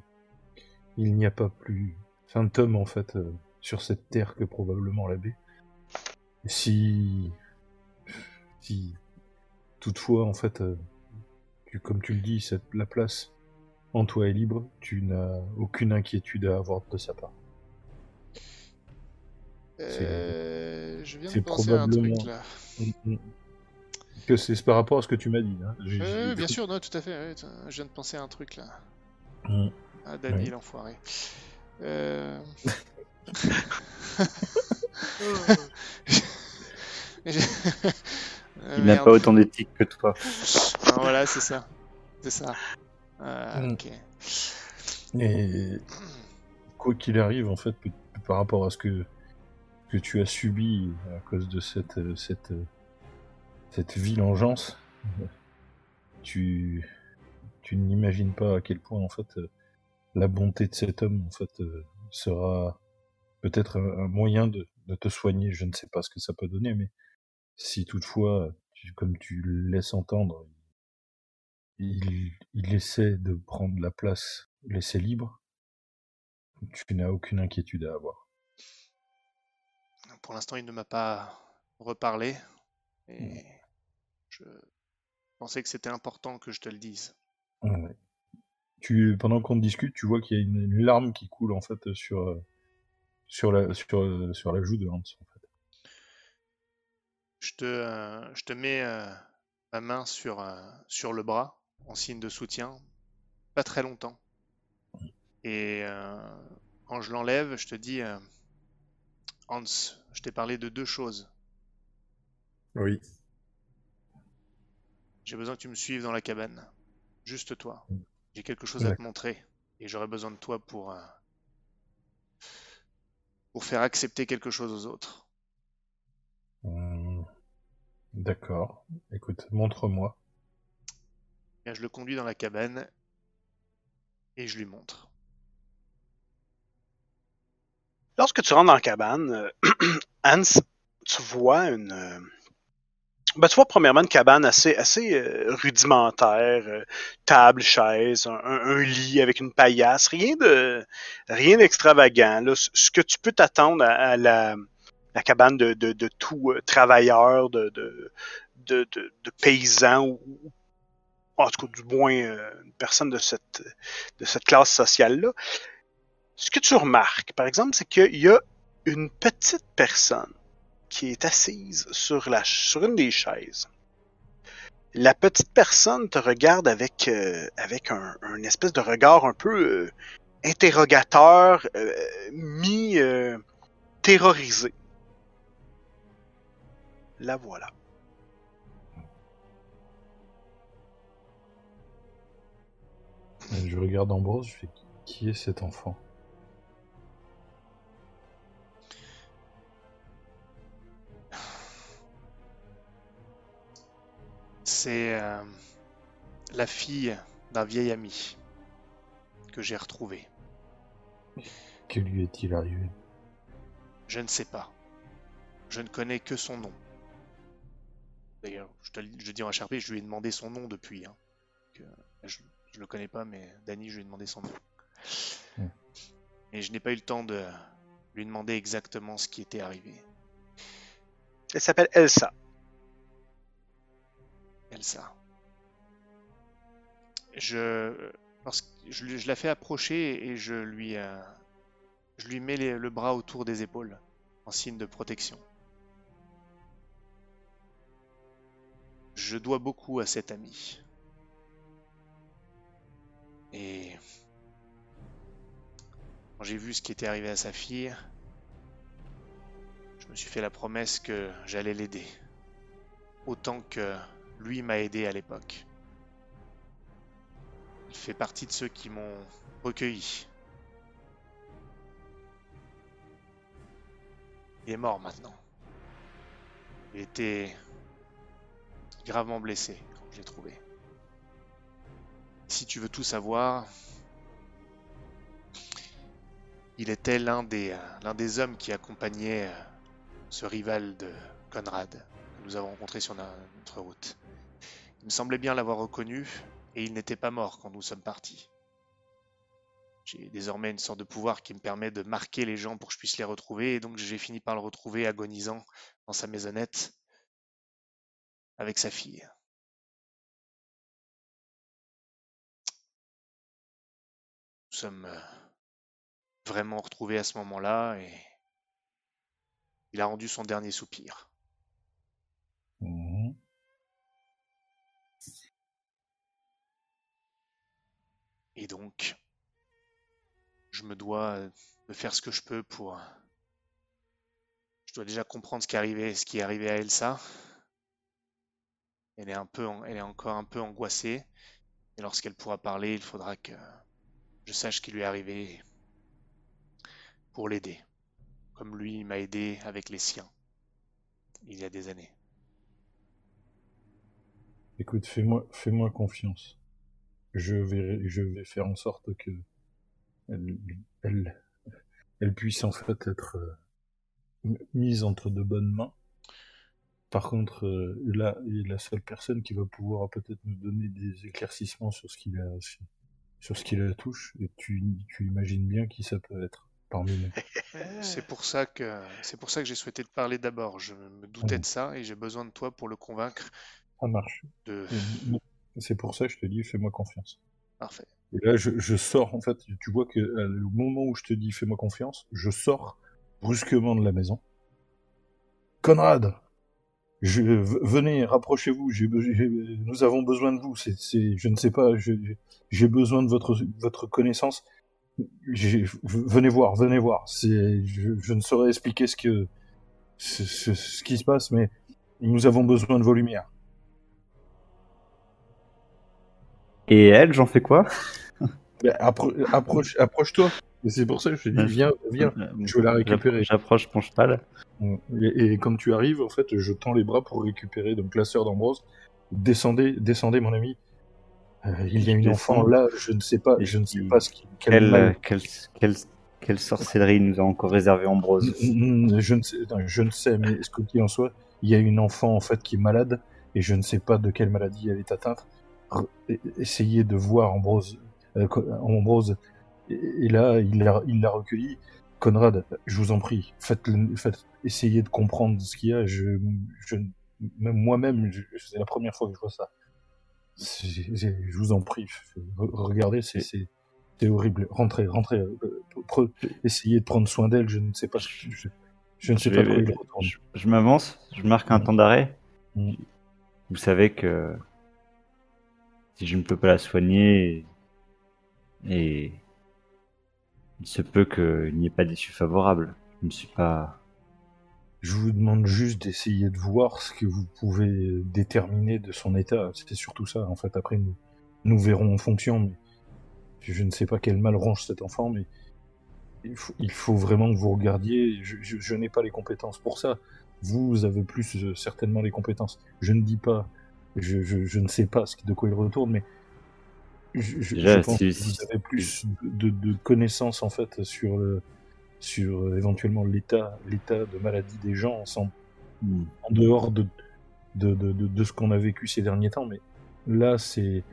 il n'y a pas plus fantôme en fait euh, sur cette terre que probablement l'abbé, si si toutefois en fait euh, tu- comme tu le dis, cette, la place en toi est libre, tu n'as aucune inquiétude à avoir de sa part. Euh, je viens de c'est penser à un truc là. Mm, mm. Que c'est par rapport à ce que tu m'as dit. Hein. Euh, bien sûr, non, tout à fait. ouais, je viens de penser à un truc là. Mm. Ah, Danny, Oui. l'enfoiré. Euh... Il n'a merde. pas autant d'éthique que toi. Ah, voilà, c'est ça. C'est ça. Ah, Mm. ok. Et quoi qu'il arrive, en fait, par rapport à ce que, que tu as subi à cause de cette, euh, cette, euh, cette vilaine engeance, euh, tu, tu n'imagines pas à quel point, en fait, euh, la bonté de cet homme, en fait, euh, sera peut-être un, moyen de, de te soigner. Je ne sais pas ce que ça peut donner, mais si toutefois, tu- comme tu laisses entendre, il, il essaie de prendre la place laissée libre, tu n'as aucune inquiétude à avoir. Pour l'instant, il ne m'a pas reparlé. Mm. Et je pensais que c'était important que je te le dise. Ouais. Tu, pendant qu'on discute, tu vois qu'il y a une, une larme qui coule en fait sur, euh, sur la, sur, euh, sur la joue de Hans, en fait. Je te, euh, je te mets euh, ma main sur, euh, sur le bras en signe de soutien. Pas très longtemps. Et euh, quand je l'enlève, je te dis euh, Hans, je t'ai parlé de deux choses. Oui. J'ai besoin que tu me suives dans la cabane. Juste toi. J'ai quelque chose à te montrer. Et j'aurai besoin de toi pour, euh, pour faire accepter quelque chose aux autres. Hum, D'accord. Écoute, montre-moi. Je le conduis dans la cabane et je lui montre. Lorsque tu rentres dans la cabane, euh, Hans, tu vois une. euh, ben, tu vois premièrement une cabane assez, assez euh, rudimentaire, euh, table, chaise, un, lit avec une paillasse, rien de rien d'extravagant. Ce que tu peux t'attendre à, la, la cabane de, de, tout travailleur, de, de, de, de, ou- en tout cas du moins euh, une personne de cette, de cette classe sociale-là. Ce que tu remarques, par exemple, c'est qu'il y a une petite personne qui est assise sur, la, sur une des chaises. La petite personne te regarde avec, euh, avec un, un espèce de regard un peu euh, interrogateur, euh, mi-terrorisé. La voilà. Je regarde Ambrose, je fais qui est cet enfant? C'est euh, la fille d'un vieil ami que j'ai retrouvé. Que lui est-il arrivé? Je ne sais pas. Je ne connais que son nom. D'ailleurs, je, te, je dis en HRP, je lui ai demandé son nom depuis. hein. Que- je, je le connais pas, mais Danny, je lui ai demandé son nom. Hmm. Et je n'ai pas eu le temps de lui demander exactement ce qui était arrivé. Elle s'appelle Elsa. Elsa. Je, lorsque- je, la fais approcher et je lui, euh, je lui mets les- le bras autour des épaules en signe de protection. Je dois beaucoup à cet ami. Et quand j'ai vu ce qui était arrivé à sa fille, je me suis fait la promesse que j'allais l'aider. Autant que lui m'a aidé à l'époque. Il fait partie de ceux qui m'ont recueilli. Il est mort maintenant. Il était gravement blessé quand je l'ai trouvé. Si tu veux tout savoir, il était l'un des, euh, hommes qui accompagnait euh, ce rival de Conrad que nous avons rencontré sur notre route. Il me semblait bien l'avoir reconnu, et il n'était pas mort quand nous sommes partis. J'ai désormais une sorte de pouvoir qui me permet de marquer les gens pour que je puisse les retrouver, et donc j'ai fini par le retrouver agonisant dans sa maisonnette avec sa fille. Sommes euh, vraiment retrouvés à ce moment-là, et il a rendu son dernier soupir. Mhm. Et donc, je me dois euh, de faire ce que je peux pour. euh, Je dois déjà comprendre ce qui est arrivé, ce qui est arrivé à Elsa. Elle est un peu, elle est encore un peu angoissée. Et lorsqu'elle pourra parler, il faudra que je sache ce qui lui est arrivé pour l'aider, comme lui m'a aidé avec les siens il y a des années. Écoute, fais-moi fais-moi confiance. Je vais, faire en sorte que elle, puisse en fait être euh, mise entre de bonnes mains. Par contre, euh, là, la seule personne qui va pouvoir peut-être nous donner des éclaircissements sur ce qui la, sur ce qui la touche, et tu, tu imagines bien qui ça peut être parmi nous. C'est pour ça que c'est pour ça que j'ai souhaité te parler d'abord. Je me doutais de ça et j'ai besoin de toi pour le convaincre Ça marche. de. C'est pour ça que je te dis, fais-moi confiance. Parfait. Et là, je, je sors, en fait, tu vois que euh, au moment où je te dis fais-moi confiance, je sors brusquement de la maison. Conrad, je, venez, rapprochez-vous. nous avons besoin de vous. Je ne sais pas. j'ai besoin de votre votre connaissance. Venez voir, venez voir. Je, je ne saurais expliquer ce que ce, ce- ce qui se passe, mais nous avons besoin de vos lumières. Et elle, j'en fais quoi? Ben, appro- approche, approche-toi. Et c'est pour ça que je te dis, viens, viens. je vais la récupérer. J'approche mon cheval. Et, et quand tu arrives, en fait, je tends les bras pour récupérer donc la sœur d'Ambrose. Descendez, descendez, mon ami. Euh, il y a une enfant là, je ne sais pas, je ne sais pas ce qui, quel Quelle, quelle, quelle, quelle sorcellerie nous a encore réservé Ambrose Je ne sais, non, je ne sais, mais ce qu'il en soit, il y a une enfant en fait qui est malade et je ne sais pas de quelle maladie elle est atteinte. Essayez de voir Ambrose. euh, Ambrose. Et, et là, il l'a, il l'a recueilli. Conrad, je vous en prie, faites, faites, essayez de comprendre ce qu'il y a. Je, je, même moi-même, c'est la première fois que je vois ça. Je vous en prie, re- regardez, c'est, horrible. Rentrez, rentrez. euh, pre- essayez de prendre soin d'elle. Je ne sais pas. Je, je- je ne sais pas vais- quoi. Je, je m'avance, je marque un Mm. temps d'arrêt. Mm. Vous savez que si je ne peux pas la soigner, et il se peut qu'il n'y ait pas d'issue favorable. Je ne suis pas. Je vous demande juste d'essayer de voir ce que vous pouvez déterminer de son état. C'était surtout ça. En fait, après, nous, nous verrons en fonction. Mais je ne sais pas quel mal ronge cet enfant, mais il faut, vraiment que vous regardiez. Je, n'ai pas les compétences pour ça. Vous avez plus euh, certainement les compétences. Je ne dis pas, je, je, je ne sais pas ce, de quoi il retourne, mais je, je- Déjà, je pense si- que vous avez plus de, de connaissances en fait sur le, sur euh, éventuellement l'état, l'état de maladie des gens sans Hmm. en dehors de, de, de, de, ce qu'on a vécu ces derniers temps, mais là, c'est.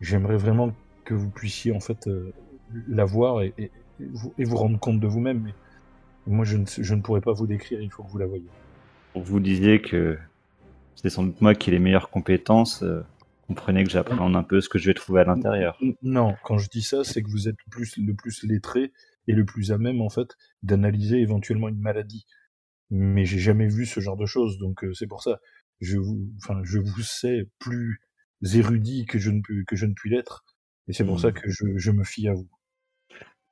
J'aimerais vraiment que vous puissiez en fait euh, la voir et, et, et vous, et vous rendre compte de vous-même. Moi, je ne, je ne pourrais pas vous décrire, il faut que vous la voyez. Vous disiez que c'est sans doute moi qui ai les meilleures compétences. euh, comprenez que j'appréhende un peu ce que je vais trouver à l'intérieur. N- Non, quand je dis ça, c'est que vous êtes le plus, le plus lettré et le plus à même en fait d'analyser éventuellement une maladie. Mais j'ai jamais vu ce genre de choses, donc euh, c'est pour ça. Je vous, enfin, je vous sais plus érudit que je ne peux, que je ne puis l'être, et c'est pour ça que je, je me fie à vous.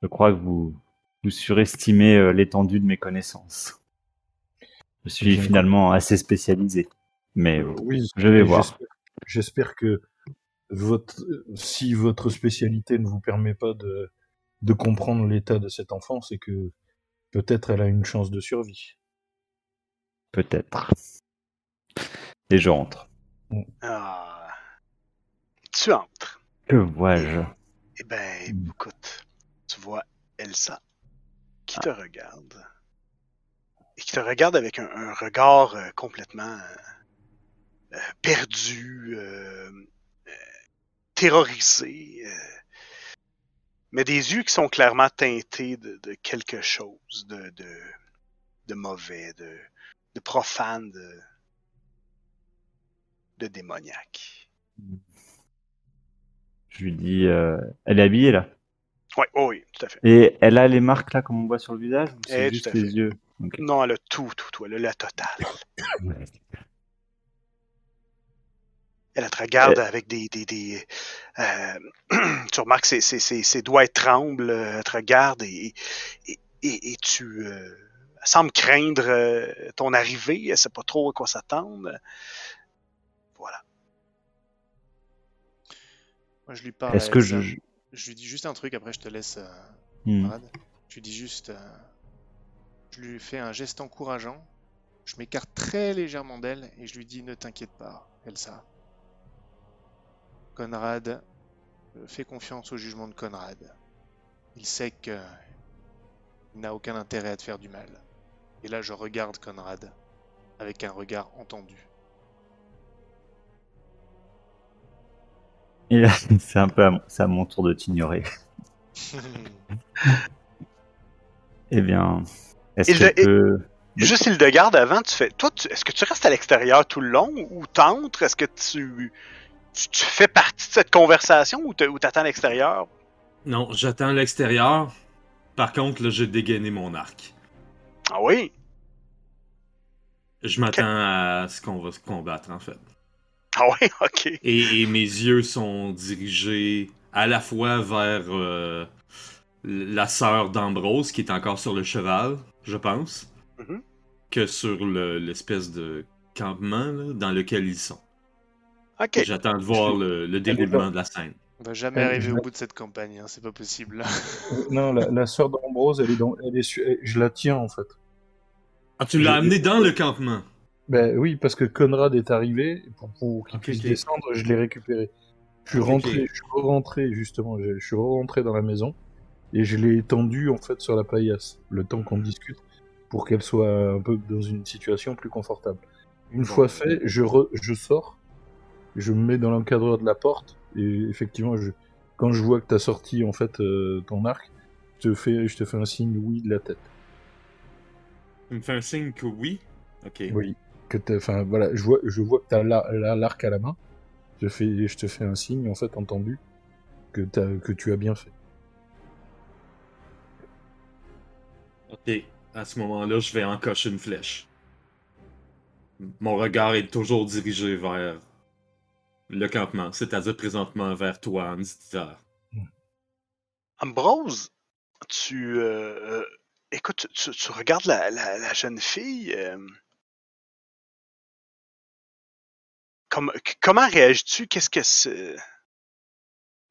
Je crois que vous, vous surestimez euh, l'étendue de mes connaissances. Je suis finalement assez spécialisé. Mais euh, Oui, je vais voir. J'espère- que votre, si votre spécialité ne vous permet pas de, de comprendre l'état de cet enfant, c'est que peut-être elle a une chance de survie. peut-être. Et je rentre. Ah. Tu entres. Que vois-je? Eh ben, Mm. écoute, tu vois Elsa qui te regarde. Et qui te regarde avec un, un regard euh, complètement euh, euh, perdu, euh, terrorisé. mais des yeux qui sont clairement teintés de, de quelque chose de, de, de mauvais, de, de profane, de, de démoniaque. Je lui dis, euh, elle est habillée là. Ouais, oh oui, tout à fait. Et elle a les marques là comme on voit sur le visage ou Eh, c'est tout juste les yeux? Non, elle a tout, tout, tout. Elle a la totale. Elle te regarde avec des. des, des euh, tu remarques que ses, ses, ses, ses doigts tremblent. euh, Elle te regarde et, et, et, et tu. euh, elle semble craindre euh, ton arrivée. Elle sait pas trop à quoi s'attendre. Voilà. Moi, je lui parle. Est-ce que je... Je lui dis juste un truc, après je te laisse, euh, Hmm. Je lui dis juste. euh, je lui fais un geste encourageant. Je m'écarte très légèrement d'elle et je lui dis Ne t'inquiète pas, Elsa. Conrad, euh, fais confiance au jugement de Conrad. Il sait que. Il n'a aucun intérêt à te faire du mal. Et là, je regarde Conrad avec un regard entendu. Et là, c'est un peu à mon, c'est à mon tour de t'ignorer. Eh bien, est-ce que le- peut... Juste il de garde avant, tu fais. Toi, tu- est-ce que tu restes à l'extérieur tout le long ou t'entres? Est-ce que tu, tu, tu fais partie de cette conversation ou te- ou t'attends à l'extérieur? Non, j'attends à l'extérieur. Par contre, là, j'ai dégainé mon arc. Ah oui? Je m'attends à ce qu'on va se combattre, en fait. Ah oui, ok. Et, et mes yeux sont dirigés à la fois vers euh, la sœur d'Ambrose, qui est encore sur le cheval, je pense, Mhm. que sur le- l'espèce de campement là, dans lequel ils sont. J'attends de voir le, le déroulement de la scène. On va jamais Euh, arriver je au bout de cette campagne, hein, c'est pas possible. Euh, Non, la, la sœur d'Ambrose, elle est dans, elle est su- je la tiens en fait. Ah, tu l'as Je- amené dans le campement. Ben oui, parce que Conrad est arrivé pour, pour qu'il Ok, puisse descendre, je l'ai récupéré. Je suis Ok, rentré, je suis rentré justement, je, je suis rentré dans la maison et je l'ai étendu en fait sur la paillasse, le temps qu'on discute, pour qu'elle soit un peu dans une situation plus confortable. Une Bon. fois fait, je, re- je sors, je me mets dans l'encadreur de la porte et effectivement, je, quand je vois que t'as sorti en fait euh, ton arc, je te fais, je te fais un signe oui de la tête. Tu me fais un signe que oui? Ok. Oui. Que enfin voilà, je vois, je vois que t'as la- la- l'arc à la main. Je fais, je te fais un signe en fait entendu que t'as, que tu as bien fait. Ok. À ce moment-là, je vais encocher une flèche. Mon regard est toujours dirigé vers le campement, c'est-à-dire présentement vers toi, Anditar. Ambrose, tu. euh, euh, écoute, tu, tu regardes la, la, la jeune fille. euh, comme- comment réagis-tu? Qu'est-ce que c'est.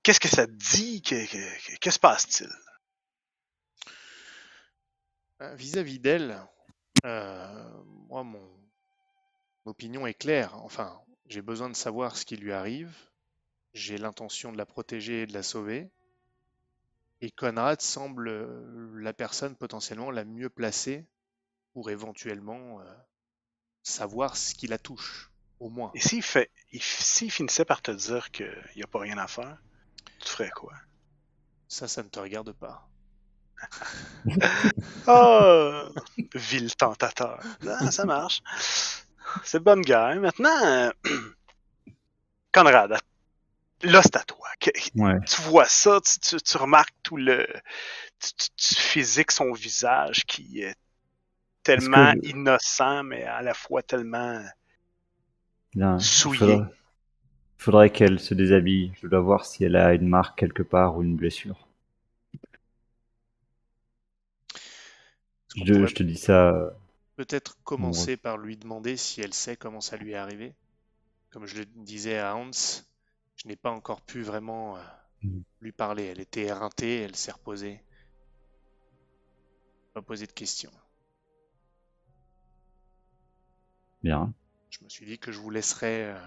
Qu'est-ce que ça te dit? Que- que- que- Qu'est-ce se passe-t-il? Vis-à-vis d'elle, euh, moi, mon opinion est claire. Enfin, j'ai besoin de savoir ce qui lui arrive. J'ai l'intention de la protéger et de la sauver. Et Conrad semble euh, la personne potentiellement la mieux placée pour éventuellement euh, savoir ce qui la touche, au moins. Et s'il fait, il- s'il finissait par te dire qu'il n'y a pas rien à faire, tu ferais quoi? Ça, ça ne te regarde pas. Ah! Vil tentateur. Ah, ça marche. C'est bonne guerre. Maintenant, euh, Conrad, là, c'est à toi. Ouais. tu vois ça, tu, tu- tu remarques tout le. Tu, tu- physiques son visage qui est tellement que- innocent, mais à la fois tellement Bien. souillé. Faudrait, faudrait qu'elle se déshabille. Je dois voir si elle a une marque quelque part ou une blessure. Je, te dis ça. Peut-être commencer par lui demander si elle sait comment ça lui est arrivé. Comme je le disais à Hans, je n'ai pas encore pu vraiment euh, Mhm. lui parler. Elle était éreintée, elle s'est reposée. Pas poser de questions. Bien. Je me suis dit que je vous laisserais euh,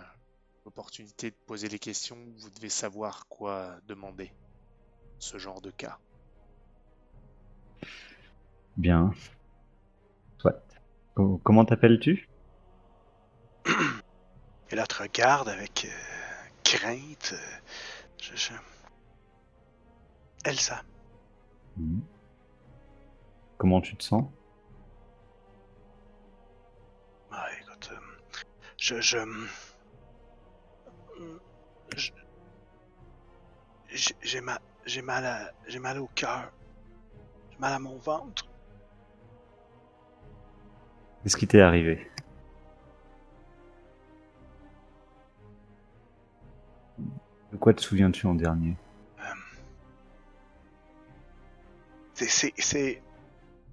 l'opportunité de poser les questions. Vous devez savoir quoi demander. Ce genre de cas. Bien. Soit. Co- Comment t'appelles-tu? Et là, te regarde avec euh, crainte. euh, je- je- Elsa. Mhm. Comment tu te sens? Ah, écoute, euh, je, je, je- j'ai- j'ai mal, j'ai mal à, j'ai mal au cœur, j'ai mal à mon ventre. Qu'est-ce qui t'est arrivé De quoi te souviens-tu en dernier Euh, c'est, c'est,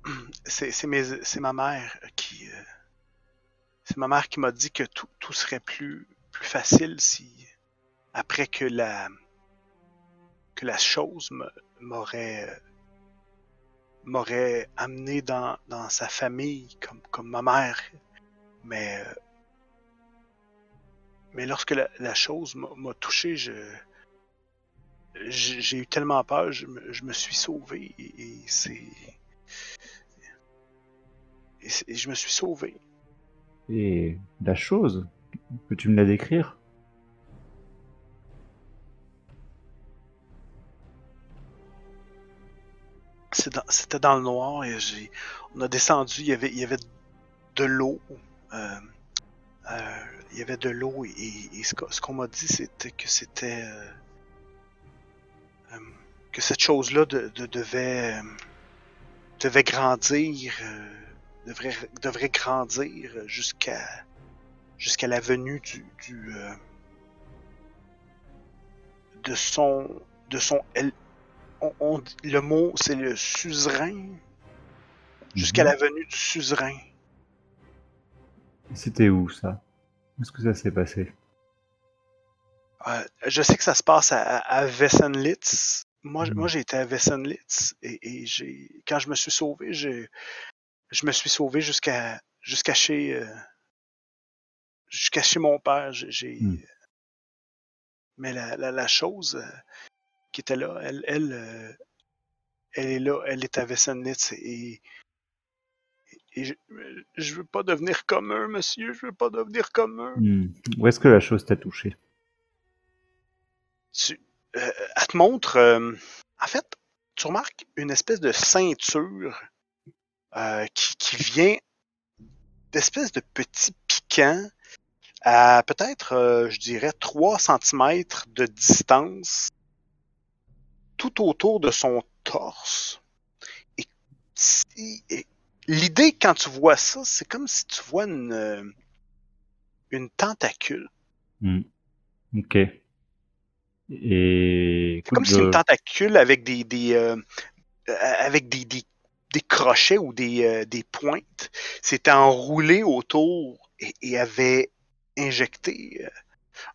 c'est, ma mère qui, euh, c'est ma mère qui m'a dit que tout, tout serait plus, plus facile si, après que la, que la chose m'aurait, euh, m'aurait amené dans, dans sa famille comme, comme ma mère. Mais, euh, mais lorsque la, chose m'a, touché, j'ai eu tellement peur, je me, je me suis sauvé. Et, c'est- et je me suis sauvé. Et la chose Peux-tu me la décrire? C'était dans, le noir et j'ai, on a descendu, il y avait, il y avait de l'eau. euh, euh, il y avait de l'eau et, ce qu'on m'a dit c'était que c'était. euh, que cette chose-là de, de- devait, devait grandir devrait, devrait grandir jusqu'à jusqu'à la venue du, de son de son on- on dit- le mot c'est le suzerain jusqu'à Mhm. la venue du suzerain. C'était où ça? Où est-ce que ça s'est passé? Euh, je sais que ça se passe à, à Wessenlitz. Moi, Mhm. moi j'ai été à Wessenlitz et, et j'ai quand je me suis sauvé, j'ai je me suis sauvé jusqu'à jusqu'à chez euh, jusqu'à chez mon père. J'ai Mhm. mais la, la, la chose euh, qui était là, elle elle euh, elle est là, elle est à Wessenlitz et et je, je veux pas devenir comme eux, monsieur, je veux pas devenir comme eux. Hmm. Où est-ce que la chose t'a touché? Tu, euh, elle te montre, euh, en fait, tu remarques une espèce de ceinture euh, qui, qui vient d'espèces de petits piquants à peut-être, euh, je dirais, 3 cm de distance tout autour de son torse. Et, l'idée, quand tu vois ça, c'est comme si tu vois une, euh, une tentacule. Hmm. Ok. Et C'est comme si une tentacule avec des, des euh, avec des, des, des crochets ou des, euh, des pointes s'était enroulé autour et, et avait injecté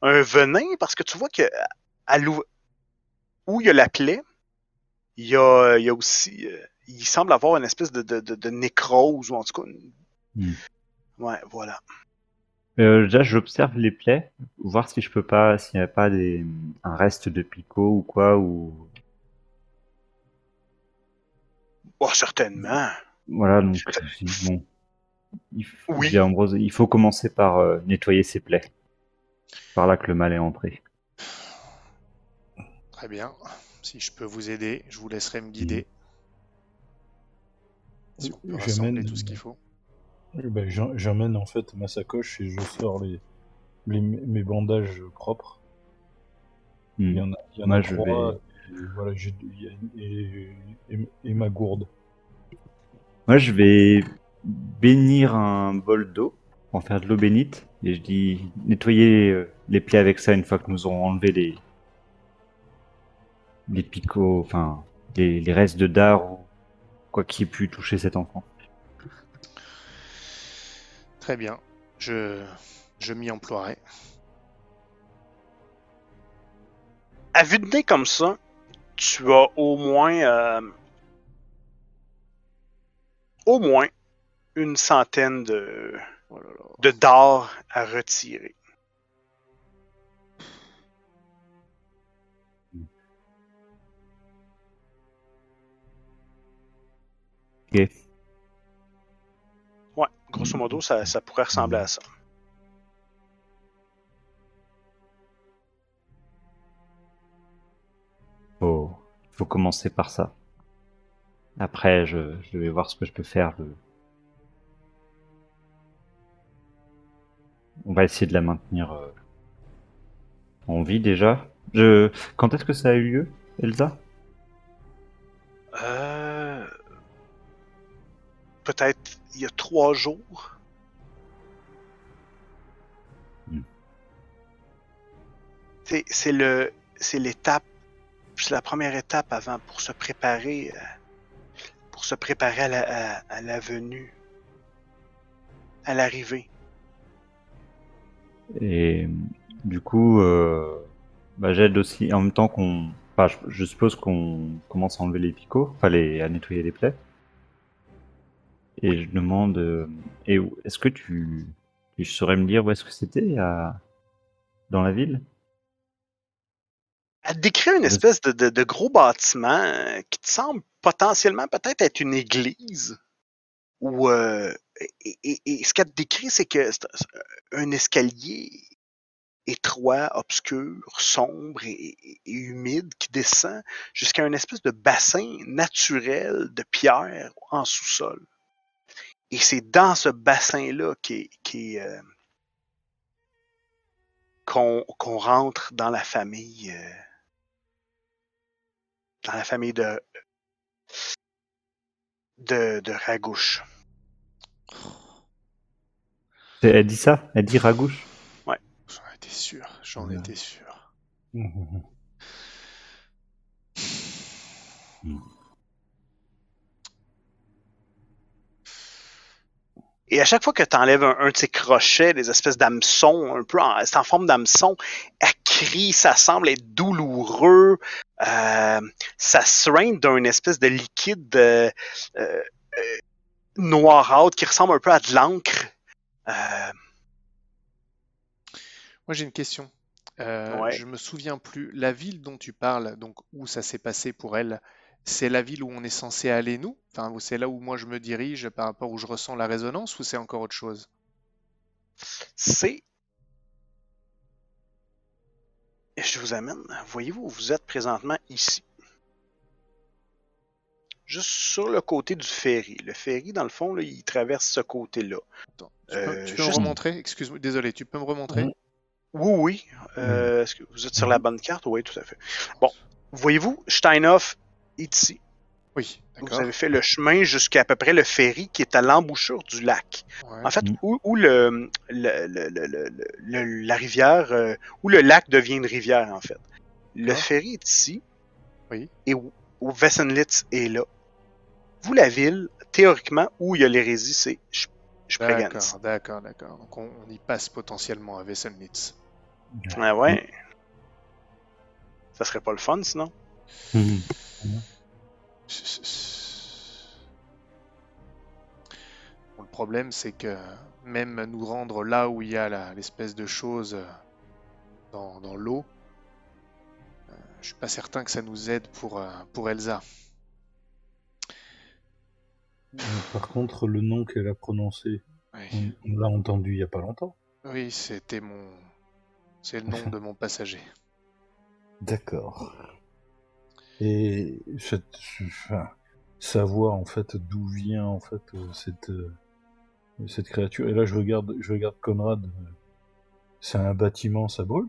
un venin parce que tu vois que à où il y a la plaie, il y a, il y a aussi euh, il semble avoir une espèce de, de, de, de nécrose ou en tout cas une- Hmm. ouais voilà Euh, déjà, j'observe les plaies, voir si je peux pas, s'il n'y a pas des, un reste de picot ou quoi, ou oh certainement voilà. Donc, bon, il, f- Oui. il faut commencer par euh, nettoyer ses plaies. Par là que le mal est entré. Très bien. Si je peux vous aider, je vous laisserai me guider. Si on peut J'amène- rassembler tout ce qu'il faut. Eh ben, J'emmène en fait ma sacoche et je sors les, les- mes bandages propres. Hmm. Il y en a, il y en Moi, a je trois. vais- Et, voilà, j'ai- il y a- et, et- et ma gourde. Moi, je vais bénir un bol d'eau, en faire de l'eau bénite, et je dis nettoyer euh, les plaies avec ça une fois que nous aurons enlevé les les picots, enfin les, les restes de dard ou quoi qui ait pu toucher cet enfant. Très bien. Je, je m'y emploierai. à vue de nez comme ça, tu as au moins euh, au moins une centaine de, Oh là là. de dards à retirer. Ok. Ouais, grosso modo, ça, ça pourrait ressembler à ça. Faut, faut commencer par ça. Après, je, je vais voir ce que je peux faire. le- On va essayer de la maintenir euh, en vie déjà. Je... Quand est-ce que ça a eu lieu, Elsa? Euh, Peut-être il y a trois jours. Hmm. C'est le c'est l'étape, c'est la première étape avant pour se préparer euh, pour se préparer à la, à- à la venue, à l'arrivée. Et du coup, euh, bah, j'aide aussi en même temps qu'on. Enfin, je, je suppose qu'on commence à enlever les picots, enfin les, à nettoyer les plaies. Et je demande, euh, est-ce que tu, tu saurais me dire où est-ce que c'était dans la ville? Elle te décrit une espèce de, de- de gros bâtiment euh, qui te semble potentiellement peut-être être une église. Ou euh, et, et- et ce qu'elle te décrit, c'est que c'est un escalier étroit, obscur, sombre et, et- et humide qui descend jusqu'à une espèce de bassin naturel de pierre en sous-sol. Et c'est dans ce bassin-là qui qui euh, qu'on rentre dans la famille euh, dans la famille de de, de Ragouche. Elle dit ça? Elle dit Ragouche? J'en étais sûr, j'en Ouais. étais sûr. Mhm. Et à chaque fois que tu enlèves un, un de ces crochets, des espèces d'hameçons, un peu c'est en forme d'hameçon, elle crie, ça semble être douloureux, euh, ça seringue d'un espèce de liquide euh, euh, euh, noirâtre qui ressemble un peu à de l'encre. Euh, Moi j'ai une question. Ouais. Je me souviens plus. La ville dont tu parles, donc où ça s'est passé pour elle, c'est la ville où on est censé aller nous? Enfin, c'est là où moi je me dirige par rapport où je ressens la résonance ou c'est encore autre chose? c'est. Et je vous amène. Voyez-vous, vous êtes présentement ici. Juste sur le côté du ferry. Le ferry, dans le fond, là, il traverse ce côté-là. Tu peux, Euh, tu peux me remontrer? Excuse-moi, désolé, tu peux me remontrer? Oui, oui. Euh, Est-ce que vous êtes sur la bonne carte? Oui, tout à fait. Bon, voyez-vous, Steinhoff est ici. Oui, Vous avez fait le chemin jusqu'à à peu près le ferry qui est à l'embouchure du lac. Ouais. En fait, Mhm. où, où le, le- le- le- le- le- la rivière, euh, où le lac devient une rivière, en fait. Le ferry est ici. Oui. Et où, où Wessenlitz est là. Vous, la ville, théoriquement, où il y a l'hérésie, c'est. D'accord, d'accord, d'accord. Donc on, on y passe potentiellement à Wesselnitz. Ah ouais. Ça serait pas le fun, sinon. Mhm. Bon, le problème, c'est que même nous rendre là où il y a l'espèce de chose euh, dans, dans l'eau, euh, je suis pas certain que ça nous aide pour, euh, pour Elsa. Par contre, le nom qu'elle a prononcé, Oui, on, on l'a entendu il y a pas longtemps. Oui, c'était mon. C'est le nom de mon passager. D'accord. Et cette, enfin, savoir en fait d'où vient en fait euh, cette euh, cette créature. Et là, je regarde, je regarde Conrad. C'est un bâtiment, ça brûle.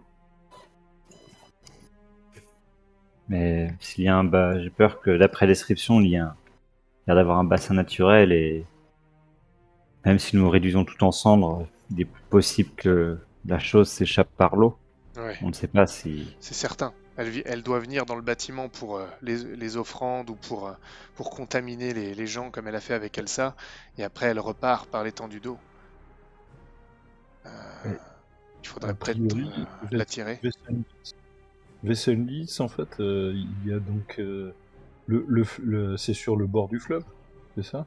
Mais s'il y a un bas, j'ai peur que d'après la description, il y a, un... il y a d'avoir un bassin naturel et même si nous réduisons tout en cendres, il est possible que la chose s'échappe par l'eau. Ouais, On ne sait pas si. c'est certain. Elle, doit venir dans le bâtiment pour euh, les, les offrandes ou pour, euh, pour contaminer les, les gens comme elle a fait avec Elsa, et après elle repart par l'étendue d'eau. Euh, il faudrait peut-être euh, vous la êtes- tirer. Wessenlitz. Wessenlitz, en fait, euh, il y a donc euh, le, le, le- c'est sur le bord du fleuve, c'est ça?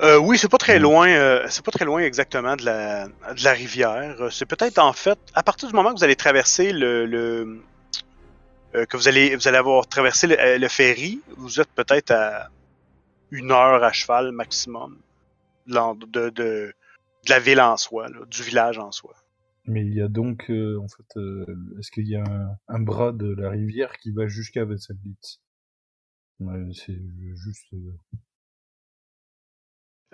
Euh, oui, c'est pas très loin. euh, c'est pas très loin exactement de la, de la rivière. C'est peut-être en fait à partir du moment que vous allez traverser le, le euh, que vous allez vous allez avoir traversé le, euh, le ferry, vous êtes peut-être à une heure à cheval maximum de, l'en- de, de, de la ville en soi, là, du village en soi. Mais il y a donc, euh, en fait, euh, est-ce qu'il y a un, un bras de la rivière qui va jusqu'à Wesselblitz Ouais, C'est juste.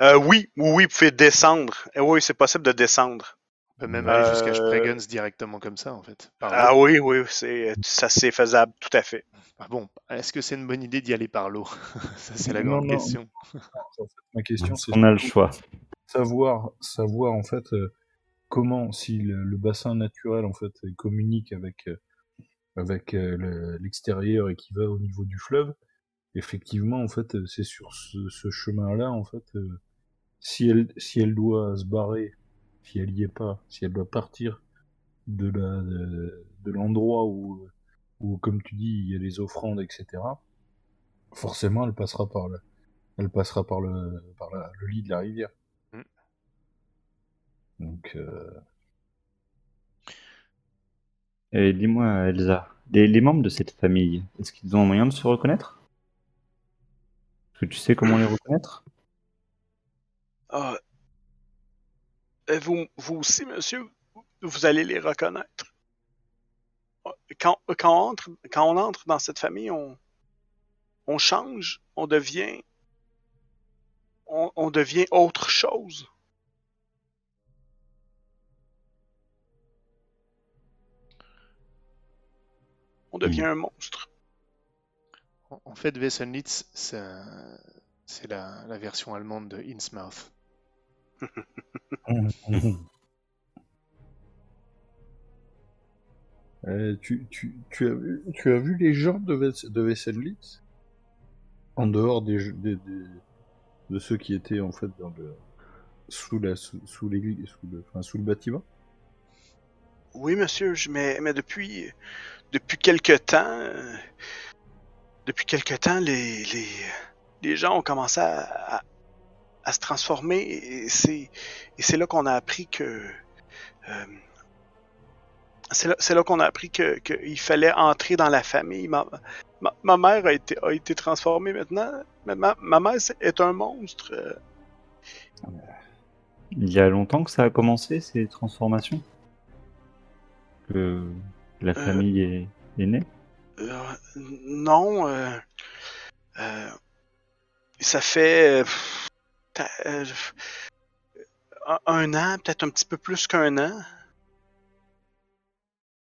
euh, oui, oui, oui, vous pouvez descendre. Eh oui, c'est possible de descendre. On peut même aller jusqu'à Euh, Spregens directement comme ça, en fait. par Ah l'eau. oui, oui, c'est ça c'est faisable, tout à fait. Ah bon, est-ce que c'est une bonne idée d'y aller par l'eau? Ça, c'est la Non, grande non. question. en fait, ma question, c'est On a le choix. savoir, savoir en fait euh, comment, si le, le bassin naturel en fait communique avec euh, avec euh, le- l'extérieur et qui va au niveau du fleuve. Effectivement, en fait, c'est sur ce, ce chemin-là, en fait, euh, si elle si elle doit se barrer, si elle y est pas, si elle doit partir de la de, de l'endroit où où comme tu dis il y a les offrandes, etc. Forcément, elle passera par le elle passera par le par la- le lit de la rivière. Mm. Donc, euh, Et dis-moi, Elsa, les, les membres de cette famille, est-ce qu'ils ont moyen de se reconnaître? Est-ce que tu sais comment les reconnaître? Ah. Euh, Vous, vous aussi, monsieur, vous allez les reconnaître. Quand, quand, on, entre, quand on entre dans cette famille, on, on change, on devient, on, on devient autre chose. On devient un monstre. En- fait, Wesselnitz, c'est la, la version allemande de Innsmouth. Euh, tu, tu, tu, as vu, tu as vu les gens de, Wes- de Wesselitz En dehors des, des, des- de ceux qui étaient en fait dans le, sous la sous, sous l'église, sous le, enfin, sous le bâtiment? Oui, monsieur, je- mais, mais depuis, depuis quelque temps, euh, depuis quelque temps, les, les, les gens ont commencé à, à, à se transformer et c'est, et c'est là qu'on a appris que, euh, c'est là, qu'on a appris que, qu'il fallait entrer dans la famille. Ma, ma, ma mère a été, a été transformée maintenant. Ma, ma, mère est un monstre. euh, Il y a longtemps que ça a commencé, ces transformations? Que la Euh. famille est, est née? Euh, non, euh, ça fait pff, un an, peut-être un petit peu plus qu'un an.